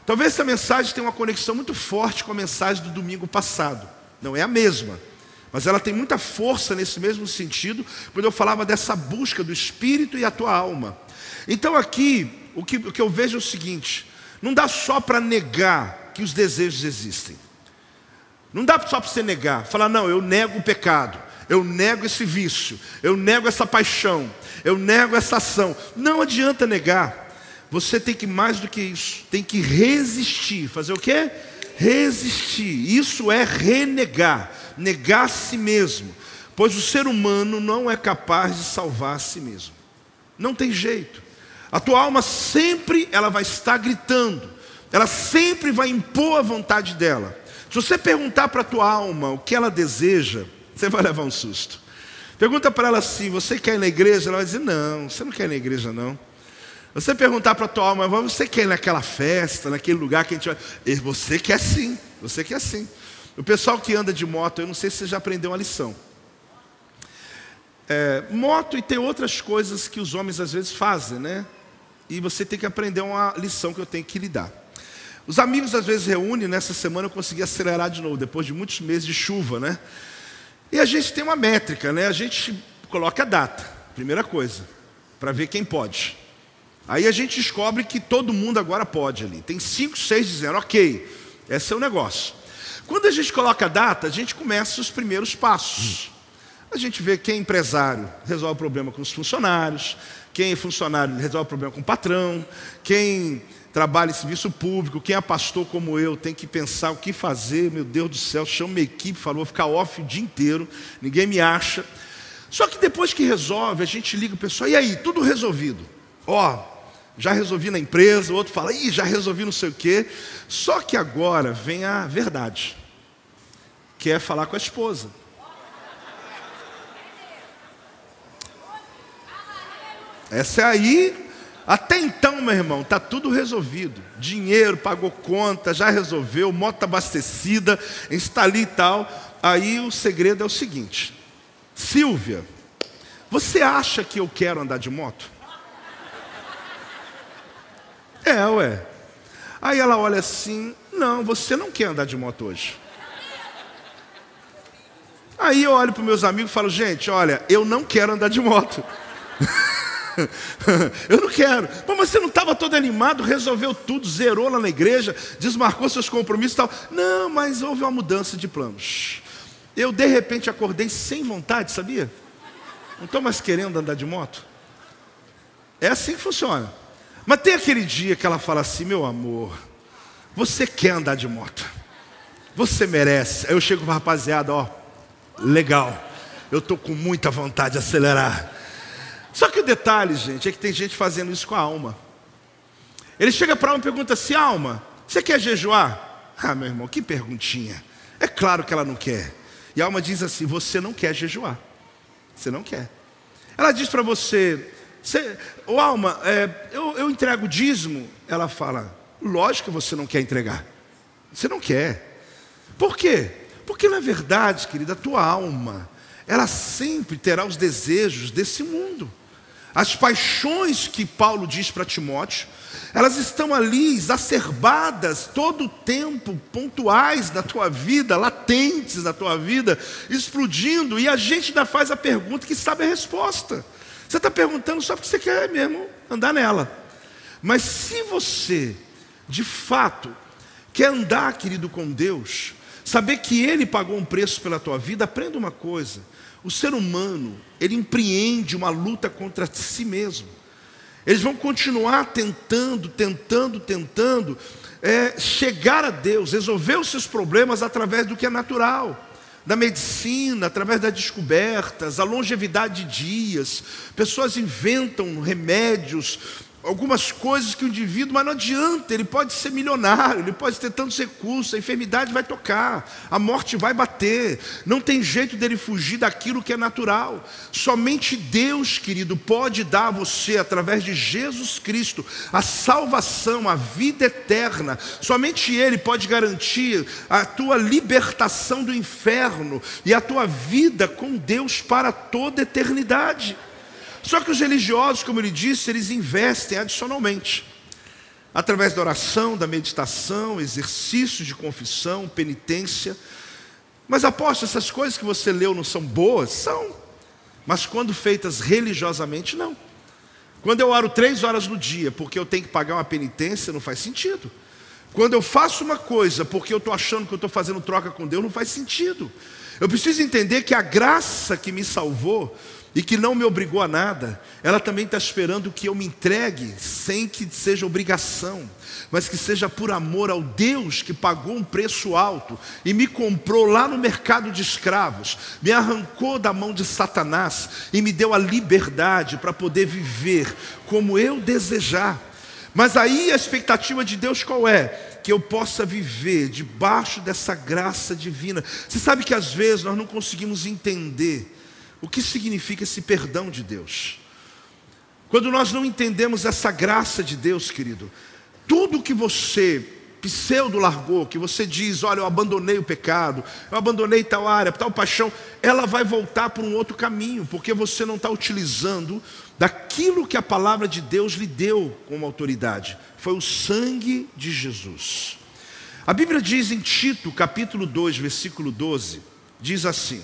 Talvez essa mensagem tenha uma conexão muito forte com a mensagem do domingo passado. Não é a mesma, mas ela tem muita força nesse mesmo sentido, quando eu falava dessa busca do espírito e a tua alma. Então aqui, o que, o que eu vejo é o seguinte: não dá só para negar que os desejos existem. Não dá só para você negar, falar, não, eu nego o pecado, eu nego esse vício, eu nego essa paixão, eu nego essa ação. Não adianta negar. Você tem que mais do que isso, tem que resistir. Fazer o quê? Resistir. Isso é renegar, negar a si mesmo. Pois o ser humano não é capaz de salvar a si mesmo. Não tem jeito. A tua alma sempre ela vai estar gritando. Ela sempre vai impor a vontade dela. Se você perguntar para a tua alma o que ela deseja, você vai levar um susto. Pergunta para ela assim: você quer ir na igreja? Ela vai dizer: não, você não quer ir na igreja, não. Você perguntar para a tua alma, você quer ir naquela festa, naquele lugar que a gente vai. Você quer sim, você quer sim. O pessoal que anda de moto, eu não sei se você já aprendeu uma lição. É, moto e tem outras coisas que os homens às vezes fazem, né? E você tem que aprender uma lição que eu tenho que lhe dar. Os amigos às vezes reúnem, nessa semana eu consegui acelerar de novo, depois de muitos meses de chuva, né? E a gente tem uma métrica, né? A gente coloca a data, primeira coisa, para ver quem pode. Aí a gente descobre que todo mundo agora pode ali. Tem cinco, seis dizendo, ok, esse é o negócio. Quando a gente coloca a data, a gente começa os primeiros passos. A gente vê quem é empresário resolve o problema com os funcionários, quem é funcionário resolve o problema com o patrão, quem trabalha em serviço público, quem é pastor como eu tem que pensar o que fazer, meu Deus do céu, chama minha equipe, falou, vou ficar off o dia inteiro, ninguém me acha. Só que depois que resolve, a gente liga o pessoal, e aí, tudo resolvido. Ó, já resolvi na empresa, o outro fala, ih, já resolvi não sei o quê. Só que agora vem a verdade, que é falar com a esposa. Essa é aí, até então, meu irmão, está tudo resolvido. Dinheiro, pagou conta, já resolveu, moto abastecida, está ali e tal. Aí o segredo é o seguinte: Silvia, você acha que eu quero andar de moto? É, ué. Aí ela olha assim: Não, você não quer andar de moto hoje. Aí eu olho para meus amigos e falo: Gente, olha, eu não quero andar de moto. eu não quero. Pô, mas você não estava todo animado, resolveu tudo, zerou lá na igreja, desmarcou seus compromissos e tal. Não, mas houve uma mudança de planos. Eu de repente acordei sem vontade, sabia? Não estou mais querendo andar de moto. É assim que funciona. Mas tem aquele dia que ela fala assim: meu amor, você quer andar de moto, você merece. Aí eu chego para a rapaziada: ó, legal, eu estou com muita vontade de acelerar. Só que o detalhe, gente, é que tem gente fazendo isso com a alma. Ele chega para a alma e pergunta assim: alma, você quer jejuar? Ah, meu irmão, que perguntinha. É claro que ela não quer. E a alma diz assim: você não quer jejuar. Você não quer. Ela diz para você: você, alma, é, eu, eu entrego dízimo. Ela fala: lógico que você não quer entregar. Você não quer. Por quê? Porque na verdade, querida, a tua alma, ela sempre terá os desejos desse mundo. As paixões que Paulo diz para Timóteo, elas estão ali exacerbadas todo o tempo, pontuais na tua vida, latentes na tua vida, explodindo, e a gente ainda faz a pergunta que sabe a resposta. Você está perguntando só porque você quer mesmo andar nela. Mas se você, de fato, quer andar, querido, com Deus, saber que Ele pagou um preço pela tua vida, aprenda uma coisa: o ser humano, ele empreende uma luta contra si mesmo. Eles vão continuar tentando, tentando, tentando é, chegar a Deus, resolver os seus problemas através do que é natural da medicina, através das descobertas, a longevidade de dias. Pessoas inventam remédios algumas coisas que o indivíduo, mas não adianta, ele pode ser milionário, ele pode ter tantos recursos, a enfermidade vai tocar, a morte vai bater, não tem jeito dele fugir daquilo que é natural. Somente Deus, querido, pode dar a você, através de Jesus Cristo, a salvação, a vida eterna. Somente Ele pode garantir a tua libertação do inferno e a tua vida com Deus para toda a eternidade. Só que os religiosos, como ele disse, eles investem adicionalmente. Através da oração, da meditação, exercícios de confissão, penitência. Mas aposto, essas coisas que você leu não são boas? São. Mas quando feitas religiosamente, não. Quando eu oro três horas no dia porque eu tenho que pagar uma penitência, não faz sentido. Quando eu faço uma coisa porque eu estou achando que eu estou fazendo troca com Deus, não faz sentido. Eu preciso entender que a graça que me salvou e que não me obrigou a nada, ela também está esperando que eu me entregue sem que seja obrigação, mas que seja por amor ao Deus que pagou um preço alto e me comprou lá no mercado de escravos, me arrancou da mão de Satanás e me deu a liberdade para poder viver como eu desejar. Mas aí a expectativa de Deus qual é? que eu possa viver debaixo dessa graça divina. Você sabe que às vezes nós não conseguimos entender o que significa esse perdão de Deus? Quando nós não entendemos essa graça de Deus, querido, tudo que você pseudo largou, que você diz, olha, eu abandonei o pecado, eu abandonei tal área, tal paixão, ela vai voltar por um outro caminho, porque você não está utilizando daquilo que a palavra de Deus lhe deu como autoridade. Foi o sangue de Jesus. A Bíblia diz em Tito, capítulo 2, versículo 12, diz assim: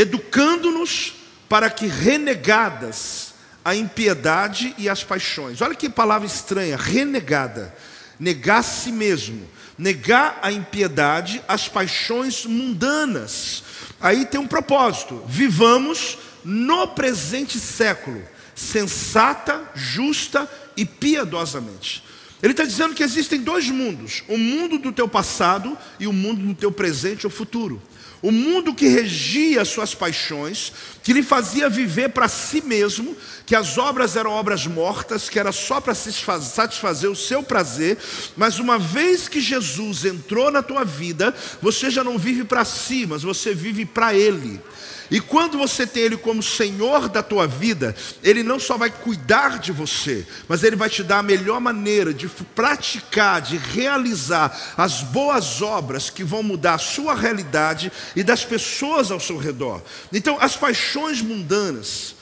educando-nos para que renegadas a impiedade e as paixões. Olha que palavra estranha, renegada. Negar si mesmo, negar a impiedade, as paixões mundanas. Aí tem um propósito: vivamos no presente século, sensata, justa e piedosamente. Ele está dizendo que existem dois mundos: o mundo do teu passado e o mundo do teu presente ou futuro. O mundo que regia suas paixões, que lhe fazia viver para si mesmo, que as obras eram obras mortas, que era só para satisfazer o seu prazer, mas uma vez que Jesus entrou na tua vida, você já não vive para si, mas você vive para Ele. E quando você tem Ele como Senhor da tua vida, Ele não só vai cuidar de você, mas Ele vai te dar a melhor maneira de praticar, de realizar as boas obras que vão mudar a sua realidade e das pessoas ao seu redor. Então, as paixões mundanas,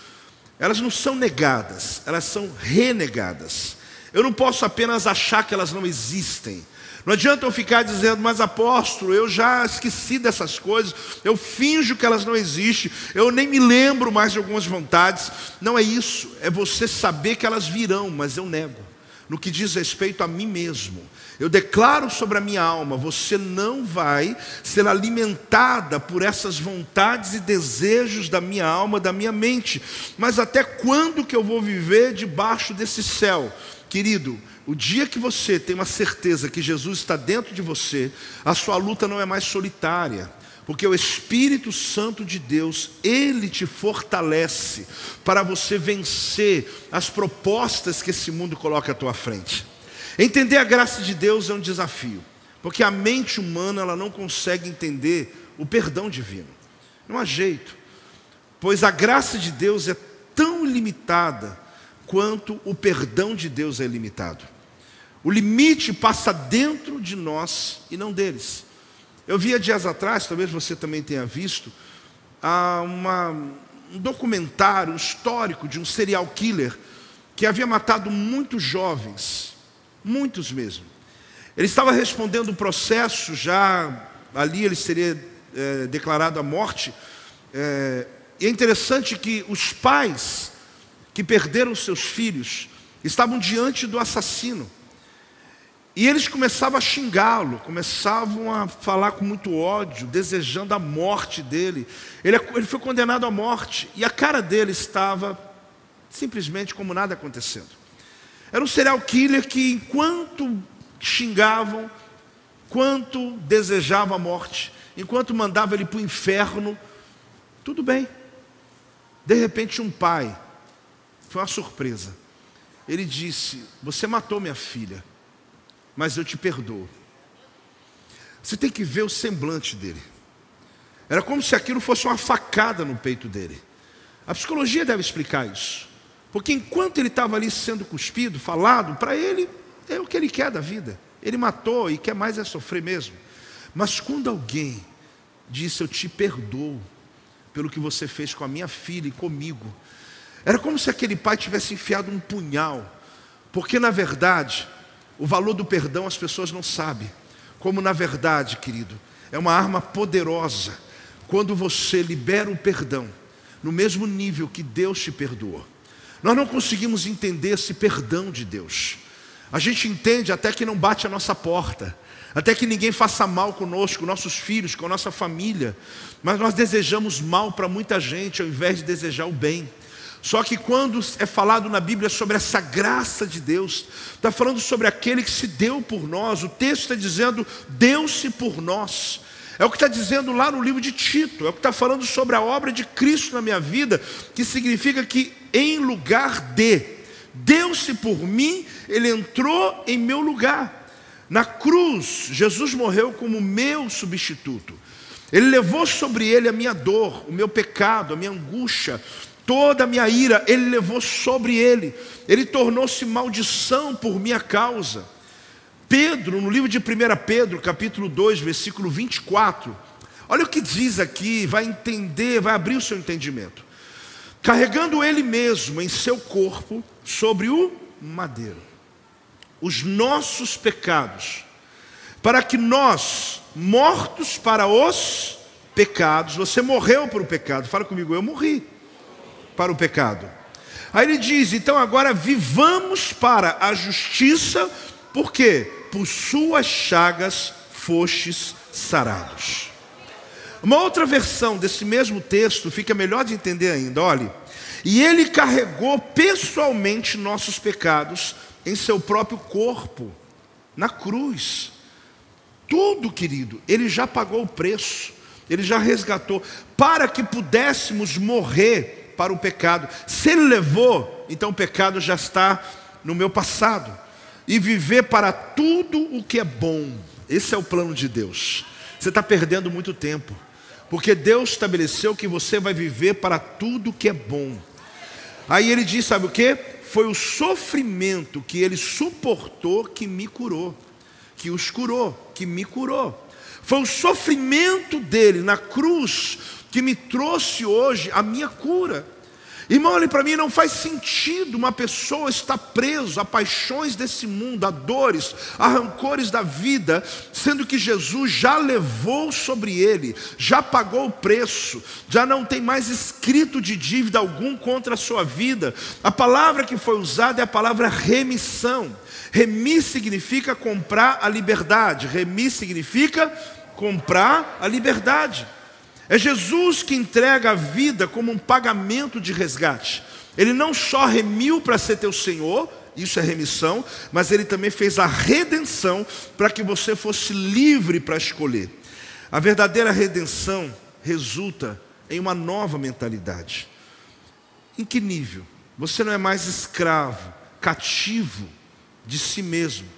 elas não são negadas, elas são renegadas. Eu não posso apenas achar que elas não existem. Não adianta eu ficar dizendo, mas apóstolo, eu já esqueci dessas coisas, eu finjo que elas não existem, eu nem me lembro mais de algumas vontades. Não é isso, é você saber que elas virão, mas eu nego. No que diz respeito a mim mesmo, eu declaro sobre a minha alma: você não vai ser alimentada por essas vontades e desejos da minha alma, da minha mente. Mas até quando que eu vou viver debaixo desse céu? Querido, o dia que você tem uma certeza que Jesus está dentro de você, a sua luta não é mais solitária, porque o Espírito Santo de Deus, ele te fortalece para você vencer as propostas que esse mundo coloca à tua frente. Entender a graça de Deus é um desafio, porque a mente humana ela não consegue entender o perdão divino. Não há jeito, pois a graça de Deus é tão limitada quanto o perdão de Deus é limitado. O limite passa dentro de nós e não deles. Eu vi há dias atrás, talvez você também tenha visto, uma, um documentário histórico de um serial killer que havia matado muitos jovens, muitos mesmo. Ele estava respondendo um processo, já ali ele seria é, declarado a morte. É, e é interessante que os pais que perderam seus filhos estavam diante do assassino. E eles começavam a xingá-lo, começavam a falar com muito ódio, desejando a morte dele. Ele, ele foi condenado à morte e a cara dele estava simplesmente como nada acontecendo. Era um serial killer que, enquanto xingavam, enquanto desejava a morte, enquanto mandava ele para o inferno, tudo bem. De repente, um pai, foi uma surpresa, ele disse: Você matou minha filha, mas eu te perdoo. Você tem que ver o semblante dele. Era como se aquilo fosse uma facada no peito dele. A psicologia deve explicar isso. Porque enquanto ele estava ali sendo cuspido, falado, para ele é o que ele quer da vida. Ele matou e quer mais é sofrer mesmo. Mas quando alguém disse: Eu te perdoo pelo que você fez com a minha filha e comigo, era como se aquele pai tivesse enfiado um punhal. Porque na verdade, o valor do perdão as pessoas não sabem. Como na verdade, querido, é uma arma poderosa quando você libera o perdão no mesmo nível que Deus te perdoou. Nós não conseguimos entender esse perdão de Deus. A gente entende até que não bate a nossa porta, até que ninguém faça mal conosco, nossos filhos, com a nossa família, mas nós desejamos mal para muita gente ao invés de desejar o bem. Só que quando é falado na Bíblia sobre essa graça de Deus, está falando sobre aquele que se deu por nós, o texto está dizendo, deu-se por nós. É o que está dizendo lá no livro de Tito, é o que está falando sobre a obra de Cristo na minha vida, que significa que em lugar de, deu-se por mim, ele entrou em meu lugar. Na cruz, Jesus morreu como meu substituto. Ele levou sobre ele a minha dor, o meu pecado, a minha angústia, toda a minha ira, ele levou sobre ele. Ele tornou-se maldição por minha causa. Pedro, no livro de 1 Pedro, capítulo 2, versículo 24, olha o que diz aqui, vai entender, vai abrir o seu entendimento. Carregando ele mesmo em seu corpo sobre o madeiro, os nossos pecados, para que nós, mortos para os pecados, você morreu para o pecado, fala comigo, eu morri para o pecado. Aí ele diz: então agora vivamos para a justiça, por quê? Por suas chagas fostes sarados. Uma outra versão desse mesmo texto fica melhor de entender ainda, olhe. E ele carregou pessoalmente nossos pecados em seu próprio corpo, na cruz. Tudo, querido, ele já pagou o preço, ele já resgatou, para que pudéssemos morrer para o pecado. Se ele levou, então o pecado já está no meu passado. E viver para tudo o que é bom. Esse é o plano de Deus. Você está perdendo muito tempo. Porque Deus estabeleceu que você vai viver para tudo que é bom. Aí ele diz: sabe o que? Foi o sofrimento que ele suportou que me curou, que os curou, que me curou. Foi o sofrimento dele na cruz que me trouxe hoje a minha cura. Irmão, olhe para mim, não faz sentido uma pessoa estar preso a paixões desse mundo, a dores, a rancores da vida, sendo que Jesus já levou sobre ele, já pagou o preço, já não tem mais escrito de dívida algum contra a sua vida. A palavra que foi usada é a palavra remissão. Remir significa comprar a liberdade, remir significa comprar a liberdade. É Jesus que entrega a vida como um pagamento de resgate. Ele não só remiu para ser teu Senhor, isso é remissão, mas ele também fez a redenção para que você fosse livre para escolher. A verdadeira redenção resulta em uma nova mentalidade. Em que nível? Você não é mais escravo, cativo de si mesmo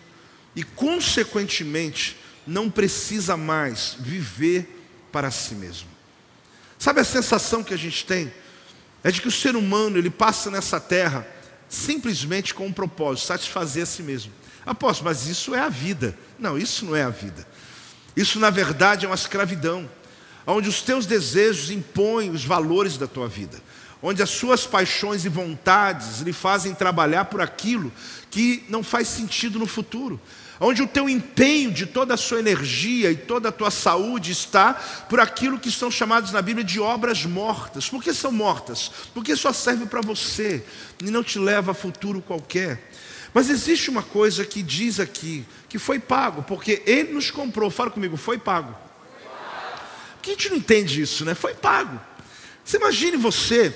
e, consequentemente, não precisa mais viver para si mesmo. Sabe a sensação que a gente tem? É de que o ser humano ele passa nessa terra simplesmente com um propósito, satisfazer a si mesmo. Apóstolo, mas isso é a vida. Não, isso não é a vida. Isso na verdade é uma escravidão, onde os teus desejos impõem os valores da tua vida, onde as suas paixões e vontades lhe fazem trabalhar por aquilo que não faz sentido no futuro onde o teu empenho de toda a sua energia e toda a tua saúde está por aquilo que são chamados na Bíblia de obras mortas. Por que são mortas? Porque só serve para você e não te leva a futuro qualquer. Mas existe uma coisa que diz aqui, que foi pago, porque Ele nos comprou. Fala comigo, foi pago. Porque a gente não entende isso, né? Foi pago. Você imagine você,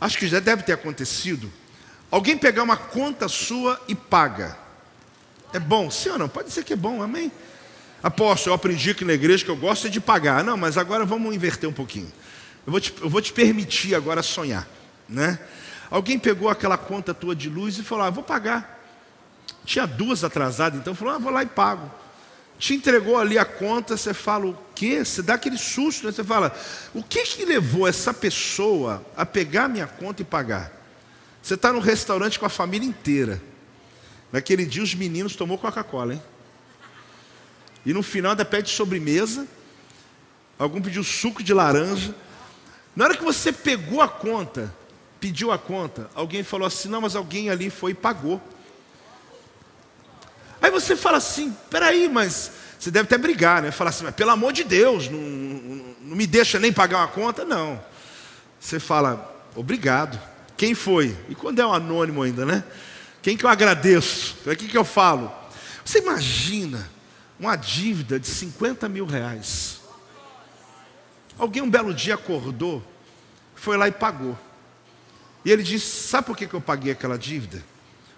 acho que já deve ter acontecido, alguém pegar uma conta sua e paga. É bom, sim ou não? Pode ser que é bom, amém? Apóstolo, eu aprendi aqui na igreja que eu gosto de pagar. Não, mas agora vamos inverter um pouquinho. Eu vou te, eu vou te permitir agora sonhar, né? Alguém pegou aquela conta tua de luz e falou: ah, vou pagar. Tinha duas atrasadas, então falou: ah, vou lá e pago. Te entregou ali a conta, você fala o quê? Você dá aquele susto, né? Você fala: o que que levou essa pessoa a pegar minha conta e pagar? Você está no restaurante com a família inteira. Naquele dia os meninos tomou Coca-Cola, hein? E no final ainda pede sobremesa. Algum pediu suco de laranja. Na hora que você pegou a conta, pediu a conta, alguém falou assim: não, mas alguém ali foi e pagou. Aí você fala assim: peraí, mas você deve até brigar, né? Falar assim, mas pelo amor de Deus, não, não, não me deixa nem pagar uma conta? Não. Você fala, obrigado. Quem foi? E quando é um anônimo ainda, né? Quem que eu agradeço? O que, que eu falo? Você imagina uma dívida de 50 mil reais. Alguém um belo dia acordou, foi lá e pagou. E ele disse: Sabe por que eu paguei aquela dívida?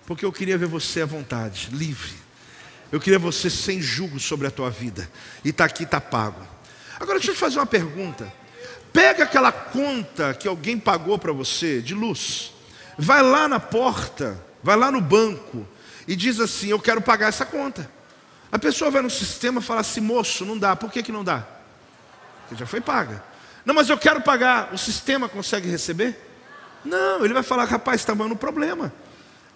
Porque eu queria ver você à vontade, livre. Eu queria você sem julgo sobre a tua vida. E está aqui, está pago. Agora deixa eu te fazer uma pergunta. Pega aquela conta que alguém pagou para você de luz, vai lá na porta, vai lá no banco e diz assim: Eu quero pagar essa conta. A pessoa vai no sistema e fala assim: Moço, não dá. Por que, que não dá? Porque já foi paga. Não, mas eu quero pagar. O sistema consegue receber? Não, ele vai falar: Rapaz, está no problema.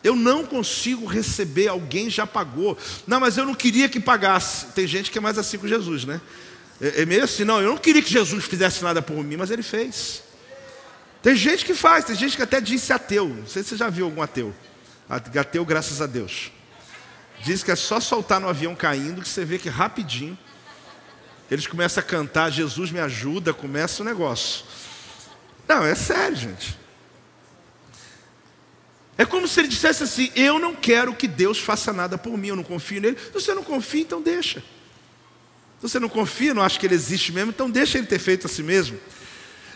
Eu não consigo receber, alguém já pagou. Não, mas eu não queria que pagasse. Tem gente que é mais assim com Jesus, né? É, é meio assim, não, eu não queria que Jesus fizesse nada por mim, mas ele fez. Tem gente que faz, tem gente que até disse ateu. Não sei se você já viu algum ateu. Ateu, graças a Deus. Diz que é só soltar no avião caindo que você vê que rapidinho eles começam a cantar, Jesus me ajuda, começa o negócio. Não, é sério, gente. É como se ele dissesse assim: Eu não quero que Deus faça nada por mim, eu não confio nele. Se você não confia, então deixa. Se você não confia, não acha que ele existe mesmo, então deixa ele ter feito a si mesmo.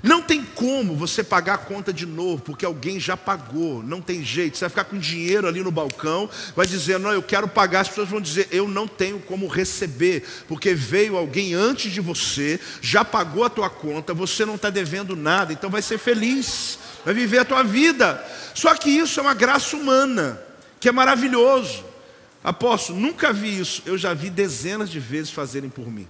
Não tem como você pagar a conta de novo, porque alguém já pagou, não tem jeito. Você vai ficar com dinheiro ali no balcão, vai dizer, não, eu quero pagar. As pessoas vão dizer, eu não tenho como receber, porque veio alguém antes de você, já pagou a tua conta, você não está devendo nada, então vai ser feliz, vai viver a tua vida. Só que isso é uma graça humana, que é maravilhoso. Apóstolo, nunca vi isso. Eu já vi dezenas de vezes fazerem por mim.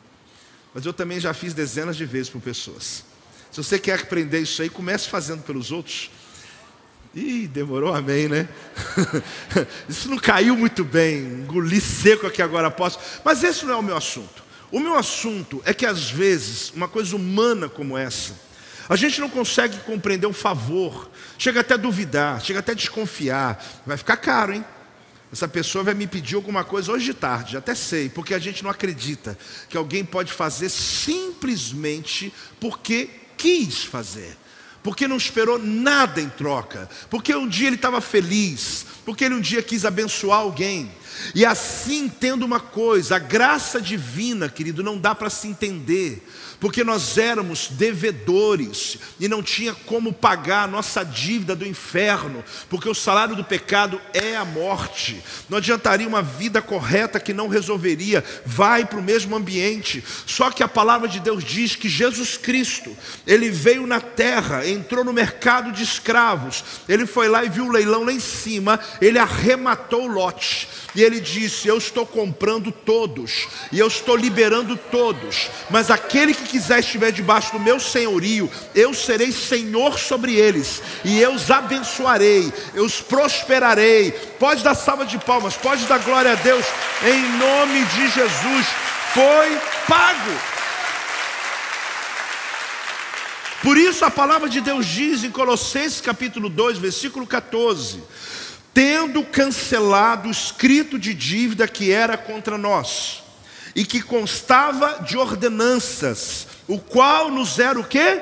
Mas eu também já fiz dezenas de vezes por pessoas. Se você quer aprender isso aí, comece fazendo pelos outros. Ih, demorou, amém, né? isso não caiu muito bem, engoli seco aqui agora, apóstolo. Mas esse não é o meu assunto. O meu assunto é que às vezes, uma coisa humana como essa, a gente não consegue compreender um favor, chega até a duvidar, chega até a desconfiar. Vai ficar caro, hein? Essa pessoa vai me pedir alguma coisa hoje de tarde, até sei, porque a gente não acredita que alguém pode fazer simplesmente porque quis fazer, porque não esperou nada em troca, porque um dia ele estava feliz, porque ele um dia quis abençoar alguém. E assim, tendo uma coisa, a graça divina, querido, não dá para se entender porque nós éramos devedores e não tinha como pagar a nossa dívida do inferno, porque o salário do pecado é a morte. Não adiantaria uma vida correta que não resolveria, vai para o mesmo ambiente. Só que a palavra de Deus diz que Jesus Cristo, ele veio na terra, entrou no mercado de escravos, ele foi lá e viu o leilão lá em cima, ele arrematou o lote. E ele disse: Eu estou comprando todos, e eu estou liberando todos, mas aquele que quiser estiver debaixo do meu senhorio, eu serei senhor sobre eles, e eu os abençoarei, eu os prosperarei. Pode dar salva de palmas, pode dar glória a Deus, em nome de Jesus. Foi pago. Por isso a palavra de Deus diz em Colossenses capítulo 2, versículo 14: tendo cancelado o escrito de dívida que era contra nós e que constava de ordenanças, o qual nos era o que?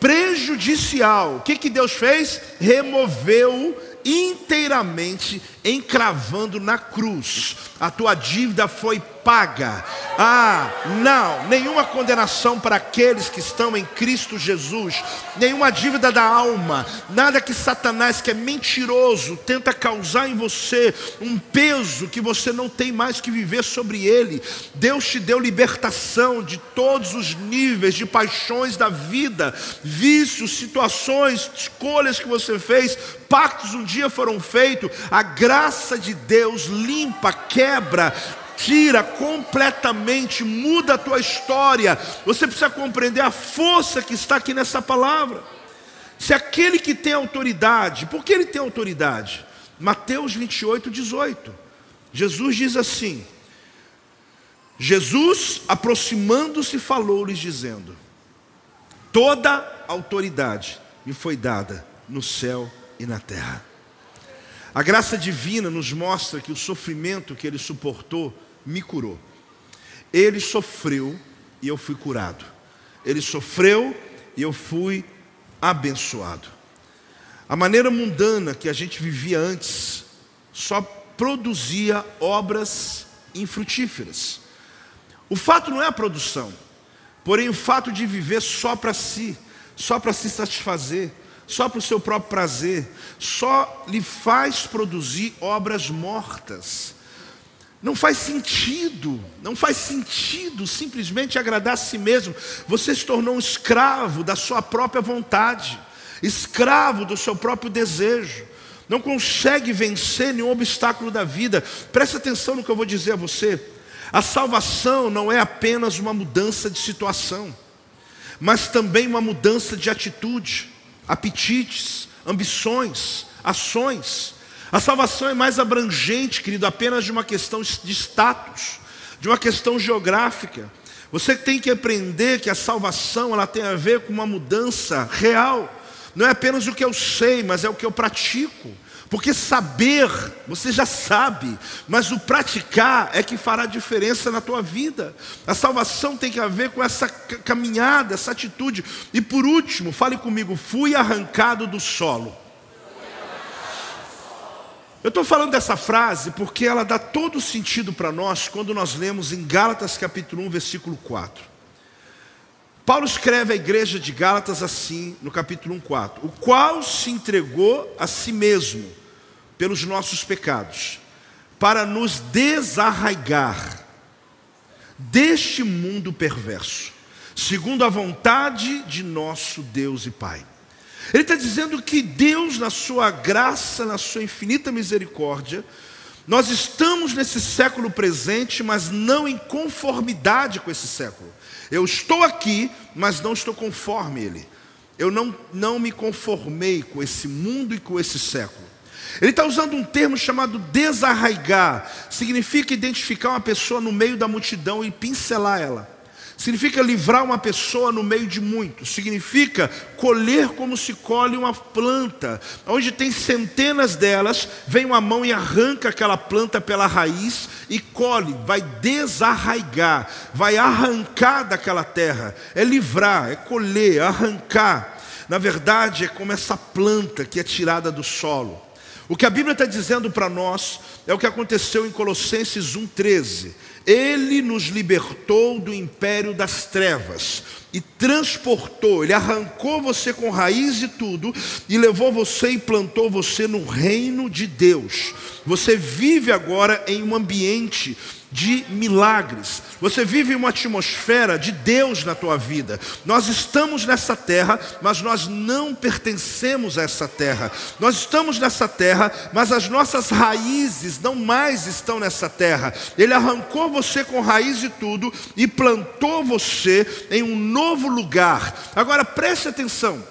Prejudicial. O que, que Deus fez? Removeu inteiramente, encravando na cruz. A tua dívida foi paga. Ah, não, nenhuma condenação para aqueles que estão em Cristo Jesus, nenhuma dívida da alma, nada que Satanás, que é mentiroso, tenta causar em você um peso que você não tem mais que viver sobre ele. Deus te deu libertação de todos os níveis de paixões da vida, vícios, situações, escolhas que você fez, pactos um dia foram feitos. A graça de Deus limpa, quebra, tira completamente, muda a tua história. Você precisa compreender a força que está aqui nessa palavra. Se aquele que tem autoridade, por que ele tem autoridade? Mateus 28, 18. Jesus diz assim: Jesus, aproximando-se, falou-lhes, dizendo: Toda autoridade me foi dada no céu e na terra. A graça divina nos mostra que o sofrimento que ele suportou me curou. Ele sofreu e eu fui curado. Ele sofreu e eu fui abençoado. A maneira mundana que a gente vivia antes só produzia obras infrutíferas. O fato não é a produção, porém o fato de viver só para si, só para se satisfazer, só para o seu próprio prazer, só lhe faz produzir obras mortas. Não faz sentido, não faz sentido simplesmente agradar a si mesmo. Você se tornou um escravo da sua própria vontade, escravo do seu próprio desejo. Não consegue vencer nenhum obstáculo da vida. Presta atenção no que eu vou dizer a você. A salvação não é apenas uma mudança de situação, mas também uma mudança de atitude, apetites, ambições, ações. A salvação é mais abrangente, querido, apenas de uma questão de status, de uma questão geográfica. Você tem que aprender que a salvação ela tem a ver com uma mudança real. Não é apenas o que eu sei, mas é o que eu pratico. Porque saber, você já sabe, mas o praticar é que fará diferença na tua vida. A salvação tem que ver com essa caminhada, essa atitude. E por último, fale comigo, fui arrancado do solo. Eu estou falando dessa frase porque ela dá todo sentido para nós quando nós lemos em Gálatas capítulo 1, versículo 4. Paulo escreve à igreja de Gálatas assim, no capítulo 1, 4: O qual se entregou a si mesmo pelos nossos pecados, para nos desarraigar deste mundo perverso, segundo a vontade de nosso Deus e Pai ele está dizendo que Deus, na sua graça, na sua infinita misericórdia, nós estamos nesse século presente, mas não em conformidade com esse século. Eu estou aqui, mas não estou conforme ele. Eu não, não me conformei com esse mundo e com esse século. Ele está usando um termo chamado desarraigar, significa identificar uma pessoa no meio da multidão e pincelar ela. Significa livrar uma pessoa no meio de muitos. Significa colher como se colhe uma planta. Onde tem centenas delas, vem uma mão e arranca aquela planta pela raiz e colhe, vai desarraigar, vai arrancar daquela terra. É livrar, é colher, arrancar. Na verdade, é como essa planta que é tirada do solo. O que a Bíblia está dizendo para nós é o que aconteceu em Colossenses 1,13. Ele nos libertou do império das trevas e transportou, ele arrancou você com raiz e tudo e levou você e plantou você no reino de Deus. Você vive agora em um ambiente de milagres. Você vive uma atmosfera de Deus na tua vida. Nós estamos nessa terra, mas nós não pertencemos a essa terra. Nós estamos nessa terra, mas as nossas raízes não mais estão nessa terra. Ele arrancou você com raiz e tudo e plantou você em um novo lugar. Agora preste atenção.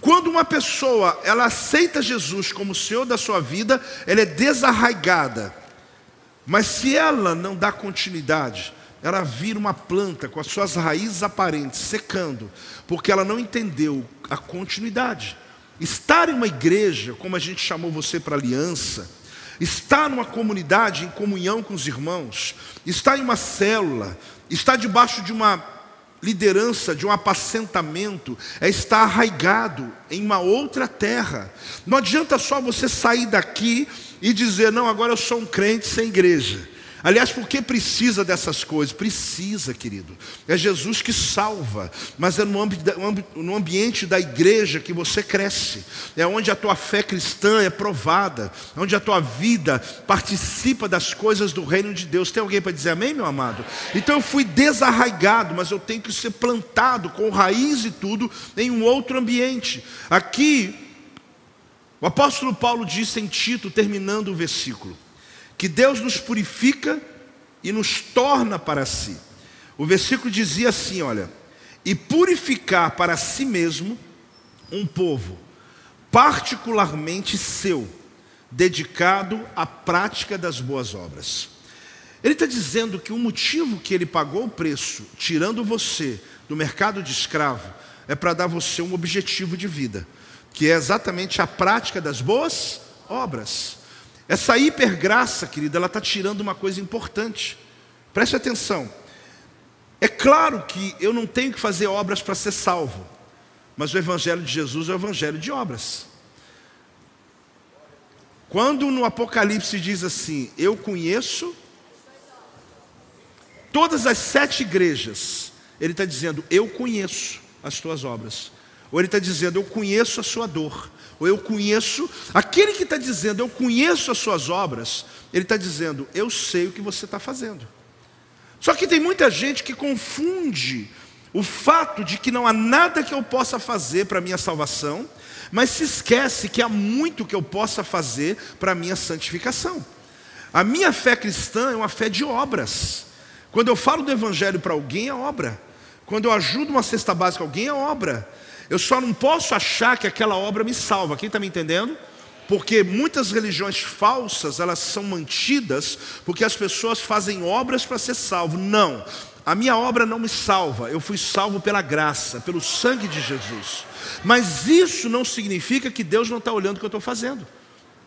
Quando uma pessoa ela aceita Jesus como Senhor da sua vida, ela é desarraigada mas se ela não dá continuidade, ela vira uma planta com as suas raízes aparentes secando, porque ela não entendeu a continuidade. Estar em uma igreja, como a gente chamou você para aliança, estar numa comunidade em comunhão com os irmãos, estar em uma célula, estar debaixo de uma liderança, de um apacentamento, é estar arraigado em uma outra terra. Não adianta só você sair daqui e dizer: não, agora eu sou um crente sem igreja. Aliás, por que precisa dessas coisas? Precisa, querido. É Jesus que salva, mas é no, ambi no, ambiente da igreja que você cresce. É onde a tua fé cristã é provada, é onde a tua vida participa das coisas do reino de Deus. Tem alguém para dizer amém, meu amado? Então eu fui desarraigado, mas eu tenho que ser plantado com raiz e tudo em um outro ambiente. Aqui, o apóstolo Paulo disse em Tito, terminando o versículo que Deus nos purifica e nos torna para si. O versículo dizia assim: olha, e purificar para si mesmo um povo, particularmente seu, dedicado à prática das boas obras. Ele está dizendo que o motivo que ele pagou o preço, tirando você do mercado de escravo, é para dar você um objetivo de vida, que é exatamente a prática das boas obras. Essa hipergraça, querida, ela está tirando uma coisa importante. Preste atenção. É claro que eu não tenho que fazer obras para ser salvo, mas o Evangelho de Jesus é o Evangelho de obras. Quando no Apocalipse diz assim: Eu conheço todas as sete igrejas, ele está dizendo: Eu conheço as tuas obras. Ou ele está dizendo: Eu conheço a sua dor ou eu conheço, aquele que está dizendo eu conheço as suas obras, ele está dizendo eu sei o que você está fazendo. Só que tem muita gente que confunde o fato de que não há nada que eu possa fazer para a minha salvação, mas se esquece que há muito que eu possa fazer para a minha santificação. A minha fé cristã é uma fé de obras. Quando eu falo do Evangelho para alguém, é obra. Quando eu ajudo uma cesta básica a alguém, é obra. Eu só não posso achar que aquela obra me salva. Quem está me entendendo? Porque muitas religiões falsas, elas são mantidas porque as pessoas fazem obras para ser salvo. Não. A minha obra não me salva. Eu fui salvo pela graça, pelo sangue de Jesus. Mas isso não significa que Deus não está olhando o que eu estou fazendo.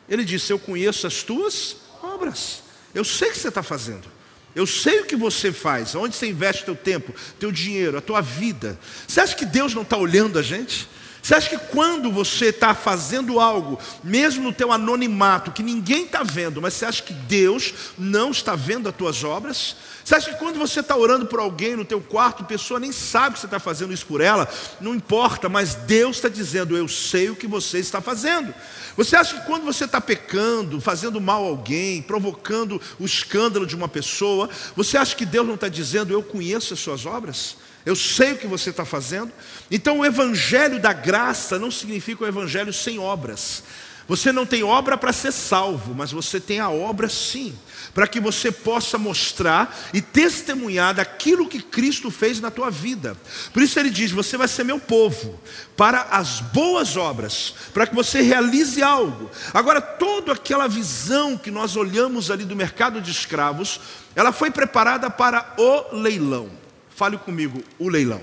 Ele disse: Eu conheço as tuas obras. Eu sei o que você está fazendo. Eu sei o que você faz, onde você investe teu tempo, teu dinheiro, a tua vida. Você acha que Deus não está olhando a gente? Você acha que quando você está fazendo algo, mesmo no teu anonimato, que ninguém está vendo, mas você acha que Deus não está vendo as tuas obras? Você acha que quando você está orando por alguém no teu quarto, a pessoa nem sabe que você está fazendo isso por ela? Não importa, mas Deus está dizendo, eu sei o que você está fazendo. Você acha que quando você está pecando, fazendo mal a alguém, provocando o escândalo de uma pessoa, você acha que Deus não está dizendo, eu conheço as suas obras? Eu sei o que você está fazendo. Então, o evangelho da graça não significa o evangelho sem obras. Você não tem obra para ser salvo, mas você tem a obra sim, para que você possa mostrar e testemunhar daquilo que Cristo fez na tua vida. Por isso ele diz: Você vai ser meu povo, para as boas obras, para que você realize algo. Agora, toda aquela visão que nós olhamos ali do mercado de escravos, ela foi preparada para o leilão. Fale comigo, o leilão.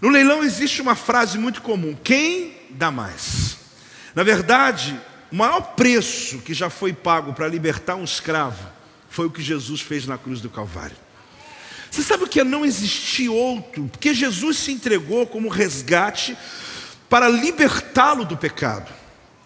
No leilão existe uma frase muito comum: quem dá mais? Na verdade, o maior preço que já foi pago para libertar um escravo foi o que Jesus fez na cruz do Calvário. Você sabe o que é não existir outro? Porque Jesus se entregou como resgate para libertá-lo do pecado.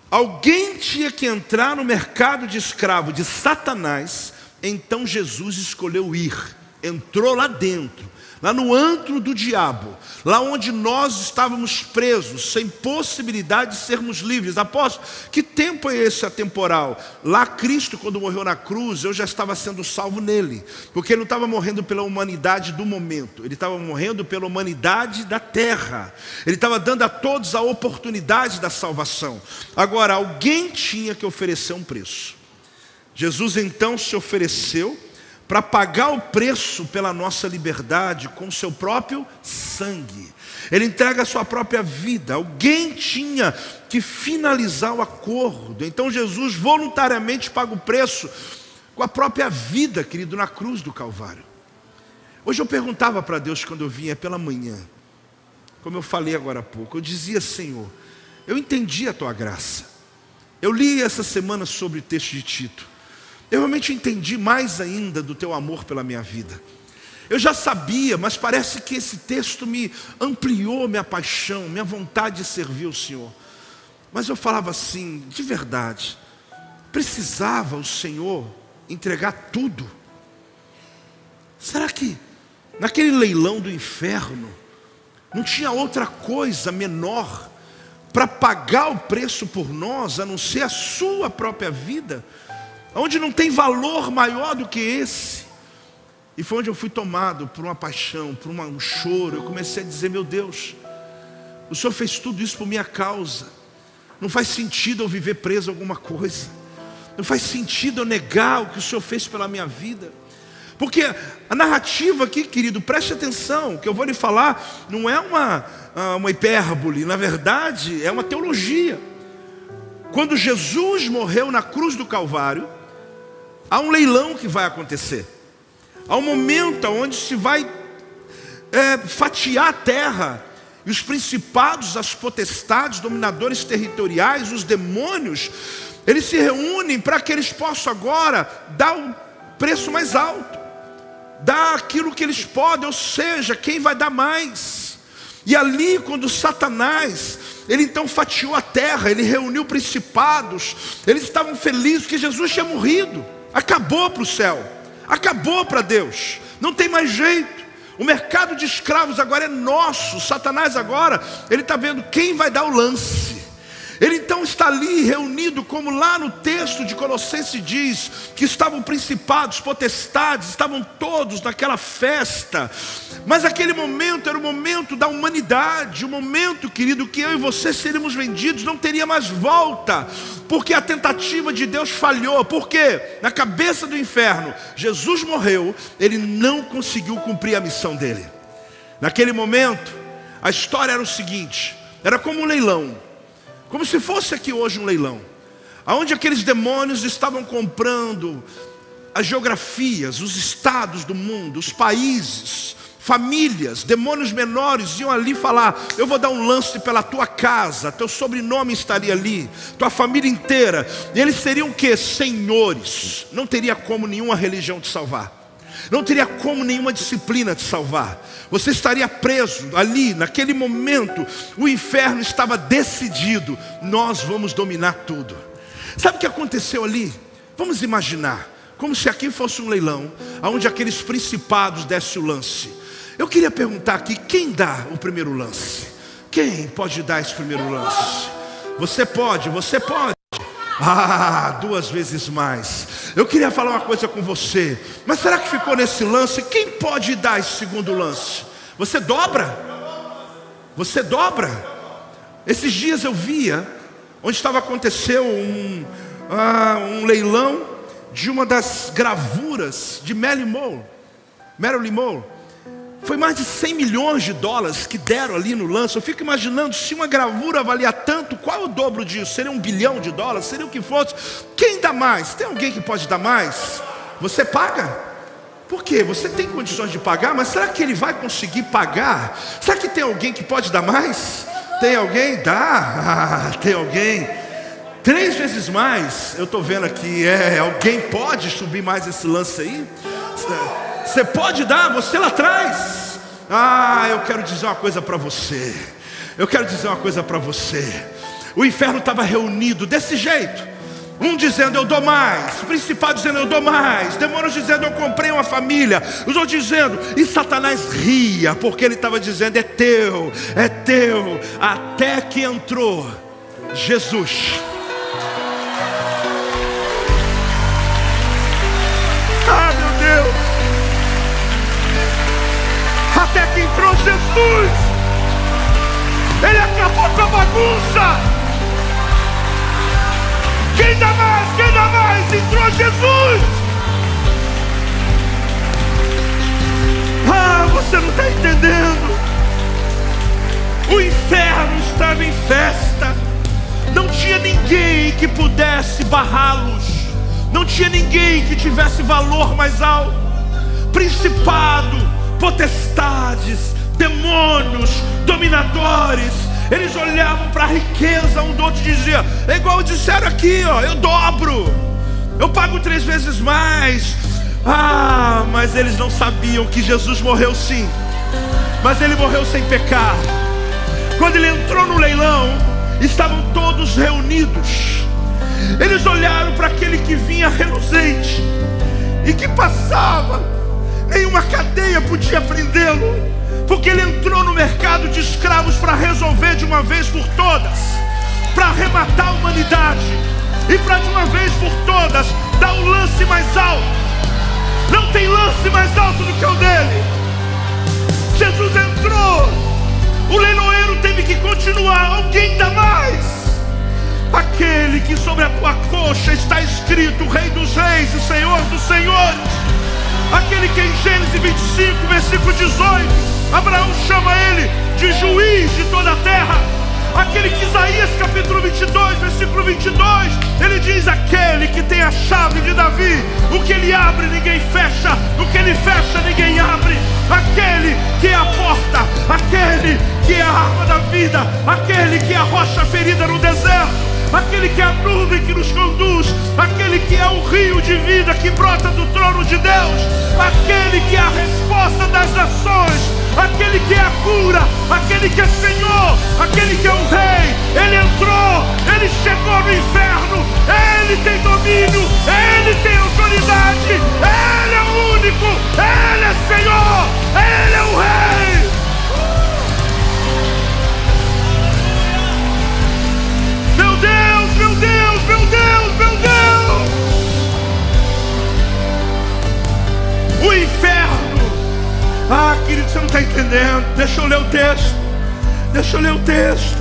Alguém tinha que entrar no mercado de escravo de Satanás, então Jesus escolheu ir entrou lá dentro, lá no antro do diabo, lá onde nós estávamos presos, sem possibilidade de sermos livres. Apóstolo, que tempo é esse atemporal? Lá Cristo, quando morreu na cruz, eu já estava sendo salvo nele, porque ele não estava morrendo pela humanidade do momento, ele estava morrendo pela humanidade da terra, ele estava dando a todos a oportunidade da salvação. Agora, alguém tinha que oferecer um preço. Jesus então se ofereceu para pagar o preço pela nossa liberdade com seu próprio sangue. Ele entrega a sua própria vida. Alguém tinha que finalizar o acordo. Então Jesus voluntariamente paga o preço com a própria vida, querido, na cruz do Calvário. Hoje eu perguntava para Deus quando eu vinha pela manhã, como eu falei agora há pouco, eu dizia, Senhor, eu entendi a tua graça. Eu li essa semana sobre o texto de Tito. Eu realmente entendi mais ainda do teu amor pela minha vida. Eu já sabia, mas parece que esse texto me ampliou minha paixão, minha vontade de servir o Senhor. Mas eu falava assim, de verdade, precisava o Senhor entregar tudo? Será que naquele leilão do inferno não tinha outra coisa menor para pagar o preço por nós, a não ser a sua própria vida, onde não tem valor maior do que esse? E foi onde eu fui tomado por uma paixão, por um choro. Eu comecei a dizer: Meu Deus, o Senhor fez tudo isso por minha causa. Não faz sentido eu viver preso a alguma coisa. Não faz sentido eu negar o que o Senhor fez pela minha vida. Porque a narrativa aqui, querido, preste atenção, o que eu vou lhe falar não é uma, ah, uma hipérbole, na verdade é uma teologia. Quando Jesus morreu na cruz do Calvário, há um leilão que vai acontecer. Há um momento onde se vai é, fatiar a terra, e os principados, as potestades, dominadores territoriais, os demônios, eles se reúnem para que eles possam agora dar o preço mais alto, dar aquilo que eles podem, ou seja, quem vai dar mais. E ali, quando Satanás, ele então fatiou a terra, ele reuniu principados, eles estavam felizes que Jesus tinha morrido, acabou para o céu acabou para Deus, não tem mais jeito. O mercado de escravos agora é nosso. Satanás agora, ele está vendo quem vai dar o lance. Ele então está ali reunido, como lá no texto de Colossenses diz, que estavam principados, potestades, estavam todos naquela festa. Mas aquele momento era o momento da humanidade, o momento, querido, que eu e você seríamos vendidos, não teria mais volta, porque a tentativa de Deus falhou. Porque na cabeça do inferno, Jesus morreu, ele não conseguiu cumprir a missão dele. Naquele momento, a história era o seguinte: era como um leilão. Como se fosse aqui hoje um leilão, aonde aqueles demônios estavam comprando as geografias, os estados do mundo, os países, famílias, demônios menores iam ali falar: Eu vou dar um lance pela tua casa, teu sobrenome estaria ali, tua família inteira. E eles seriam o que? Senhores. Não teria como nenhuma religião te salvar. Não teria como nenhuma disciplina te salvar. Você estaria preso ali, naquele momento. O inferno estava decidido. Nós vamos dominar tudo. Sabe o que aconteceu ali? Vamos imaginar, como se aqui fosse um leilão, onde aqueles principados dessem o lance. Eu queria perguntar aqui: quem dá o primeiro lance? Quem pode dar esse primeiro lance? Você pode, você pode. Ah, duas vezes mais. Eu queria falar uma coisa com você, mas será que ficou nesse lance? Quem pode dar esse segundo lance? Você dobra? Você dobra? Esses dias eu via, onde estava aconteceu um, ah, um leilão de uma das gravuras de Marilyn Monroe. Marilyn Monroe foi mais de 100 milhões de dólares que deram ali no lance. Eu fico imaginando se uma gravura valia tanto, qual é o dobro disso? Seria um bilhão de dólares? Seria o que fosse? Quem dá mais? Tem alguém que pode dar mais? Você paga? Por quê? Você tem condições de pagar, mas será que ele vai conseguir pagar? Será que tem alguém que pode dar mais? Tem alguém? Dá. Ah, tem alguém? Três vezes mais. Eu estou vendo aqui. É, alguém pode subir mais esse lance aí? Você pode dar, você lá atrás. Ah, eu quero dizer uma coisa para você. Eu quero dizer uma coisa para você. O inferno estava reunido desse jeito. Um dizendo eu dou mais, principal dizendo eu dou mais, demônios dizendo eu comprei uma família, os outros dizendo, e Satanás ria, porque ele estava dizendo é teu, é teu, até que entrou Jesus. Jesus. Ele acabou com a bagunça. Quem dá mais? Quem dá mais? Entrou Jesus. Ah, você não está entendendo. O inferno estava em festa. Não tinha ninguém que pudesse barrá-los. Não tinha ninguém que tivesse valor mais alto. Principado, potestades, demônios, dominadores, eles olhavam para a riqueza um do outro e diziam: é igual disseram aqui, ó, eu dobro, eu pago três vezes mais. Ah, mas eles não sabiam que Jesus morreu sim, mas ele morreu sem pecar. Quando ele entrou no leilão, estavam todos reunidos. Eles olharam para aquele que vinha reluzente e que passava, nenhuma cadeia podia prendê-lo, porque ele entrou no mercado de escravos para resolver de uma vez por todas, para arrematar a humanidade e para de uma vez por todas dar o lance mais alto. Não tem lance mais alto do que o dele. Jesus entrou, o leiloeiro teve que continuar, alguém dá mais. Aquele que sobre a tua coxa está escrito Rei dos Reis e Senhor dos Senhores. Aquele que em Gênesis 25, versículo 18, Abraão chama ele de juiz de toda a terra. Aquele que Isaías capítulo 22, versículo 22, ele diz: Aquele que tem a chave de Davi, o que ele abre ninguém fecha, o que ele fecha ninguém abre. Aquele que é a porta, aquele que é a arma da vida, aquele que é a rocha ferida no deserto aquele que é a nuvem que nos conduz, aquele que é o rio de vida que brota do trono de Deus, aquele que é a resposta das nações, aquele que é a cura, aquele que é Senhor, aquele que é o Rei. Ele entrou, ele chegou no inferno, ele tem domínio, ele tem autoridade, ele é o único, ele é Senhor, ele é o Rei. Meu Deus, meu Deus, meu Deus, meu Deus. O inferno. Ah, querido, você não está entendendo. Deixa eu ler o texto. Deixa eu ler o texto.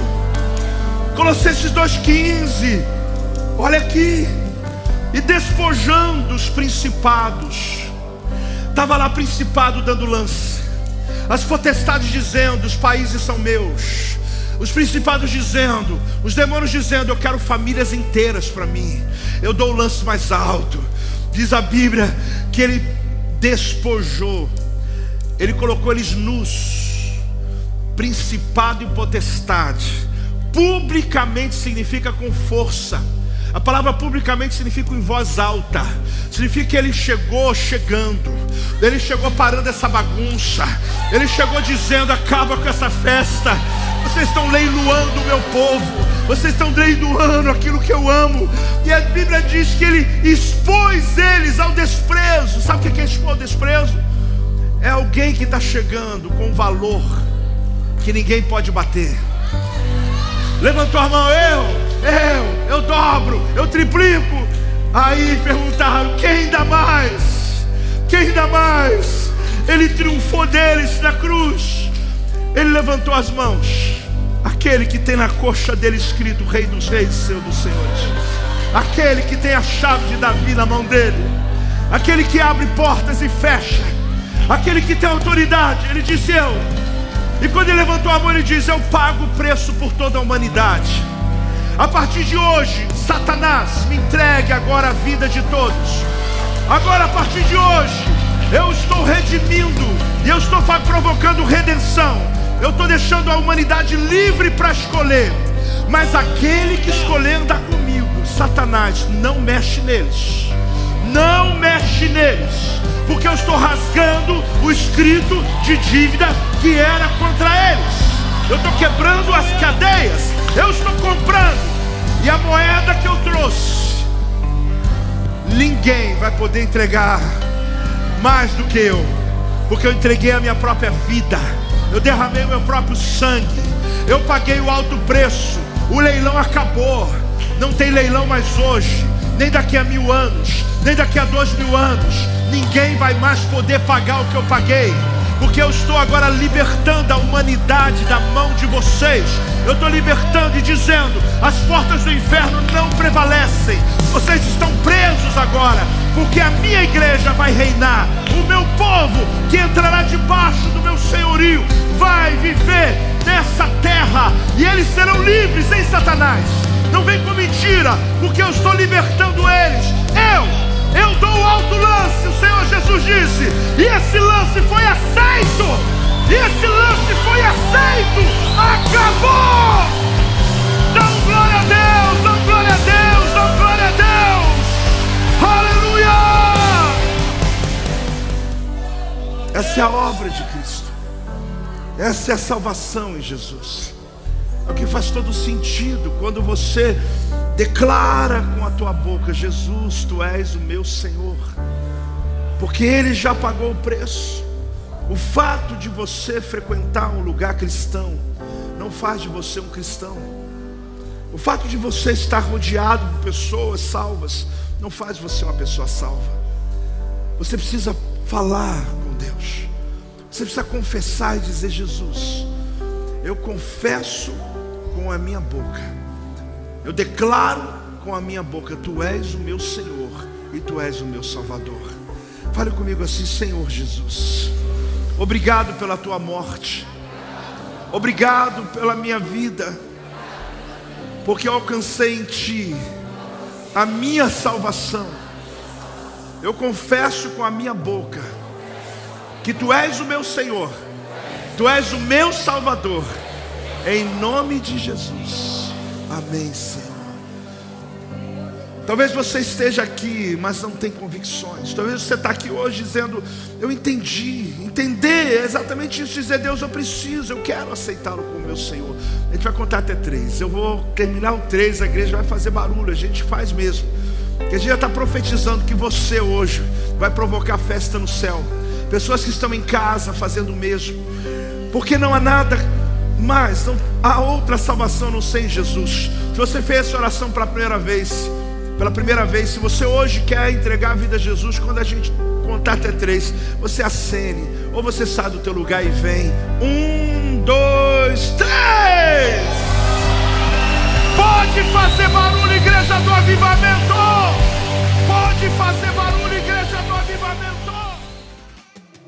Colossenses 2,15. Olha aqui. E despojando os principados. Estava lá principado dando lance. As potestades dizendo: os países são meus os principados dizendo, os demônios dizendo: Eu quero famílias inteiras para mim. Eu dou o lance mais alto. Diz a Bíblia que ele despojou, ele colocou eles nus, principado e potestade. Publicamente significa com força. A palavra publicamente significa em voz alta. Significa que ele chegou chegando. Ele chegou parando essa bagunça. Ele chegou dizendo: acaba com essa festa. Vocês estão leiloando o meu povo. Vocês estão leiloando aquilo que eu amo. E a Bíblia diz que ele expôs eles ao desprezo. Sabe o que é expor ao desprezo? É alguém que está chegando com valor que ninguém pode bater. Levantou a mão, eu, eu, eu dobro, eu triplico. Aí perguntaram: quem dá mais? Quem dá mais? Ele triunfou deles na cruz. Ele levantou as mãos. Aquele que tem na coxa dele escrito Rei dos Reis, Senhor dos Senhores. Aquele que tem a chave de Davi na mão dele. Aquele que abre portas e fecha. Aquele que tem autoridade. Ele disse eu. E quando ele levantou a mão, ele diz: Eu pago o preço por toda a humanidade. A partir de hoje, Satanás, me entregue agora a vida de todos. Agora, a partir de hoje, eu estou redimindo e eu estou provocando redenção eu estou deixando a humanidade livre para escolher. Mas aquele que escolher andar comigo, Satanás, não mexe neles. Não mexe neles. Porque eu estou rasgando o escrito de dívida que era contra eles. Eu estou quebrando as cadeias. Eu estou comprando. E a moeda que eu trouxe, ninguém vai poder entregar mais do que eu. Porque eu entreguei a minha própria vida eu derramei o meu próprio sangue, eu paguei o alto preço, o leilão acabou, não tem leilão mais hoje, nem daqui a mil anos, nem daqui a dois mil anos, ninguém vai mais poder pagar o que eu paguei porque eu estou agora libertando a humanidade da mão de vocês. Eu estou libertando e dizendo: as portas do inferno não prevalecem. Vocês estão presos agora, porque a minha igreja vai reinar. O meu povo que entrará debaixo do meu senhorio vai viver nessa terra e eles serão livres em Satanás. Não vem com mentira, porque eu estou libertando eles. Eu eu dou o alto lance, o Senhor Jesus disse, e esse lance foi aceito, e esse lance foi aceito, acabou! Dão glória a Deus, dão glória a Deus, dão glória a Deus, aleluia! Essa é a obra de Cristo, essa é a salvação em Jesus. É o que faz todo sentido quando você declara com a tua boca: Jesus, tu és o meu Senhor, porque Ele já pagou o preço. O fato de você frequentar um lugar cristão não faz de você um cristão. O fato de você estar rodeado por pessoas salvas não faz você uma pessoa salva. Você precisa falar com Deus. Você precisa confessar e dizer: Jesus, eu confesso com a minha boca, eu declaro com a minha boca: Tu és o meu Senhor e Tu és o meu Salvador. Fale comigo assim, Senhor Jesus. Obrigado pela tua morte. Obrigado pela minha vida. Porque eu alcancei em ti a minha salvação. Eu confesso com a minha boca que tu és o meu Senhor. Tu és o meu Salvador. Em nome de Jesus. Amém, Senhor. Talvez você esteja aqui, mas não tem convicções. Talvez você está aqui hoje dizendo: Eu entendi. Entender é exatamente isso. Dizer: Deus, eu preciso, eu quero aceitá-lo como meu Senhor. A gente vai contar até três. Eu vou terminar o três, a igreja vai fazer barulho. A gente faz mesmo. Que a gente já está profetizando que você hoje vai provocar festa no céu. Pessoas que estão em casa fazendo o mesmo. Porque não há nada mais, não há outra salvação não ser em Jesus. Se você fez essa oração para a primeira vez, pela primeira vez, se você hoje quer entregar a vida a Jesus, quando a gente contar até três, você acene, ou você sai do teu lugar e vem. Um, dois, três! Pode fazer barulho, igreja do avivamento! Pode fazer barulho!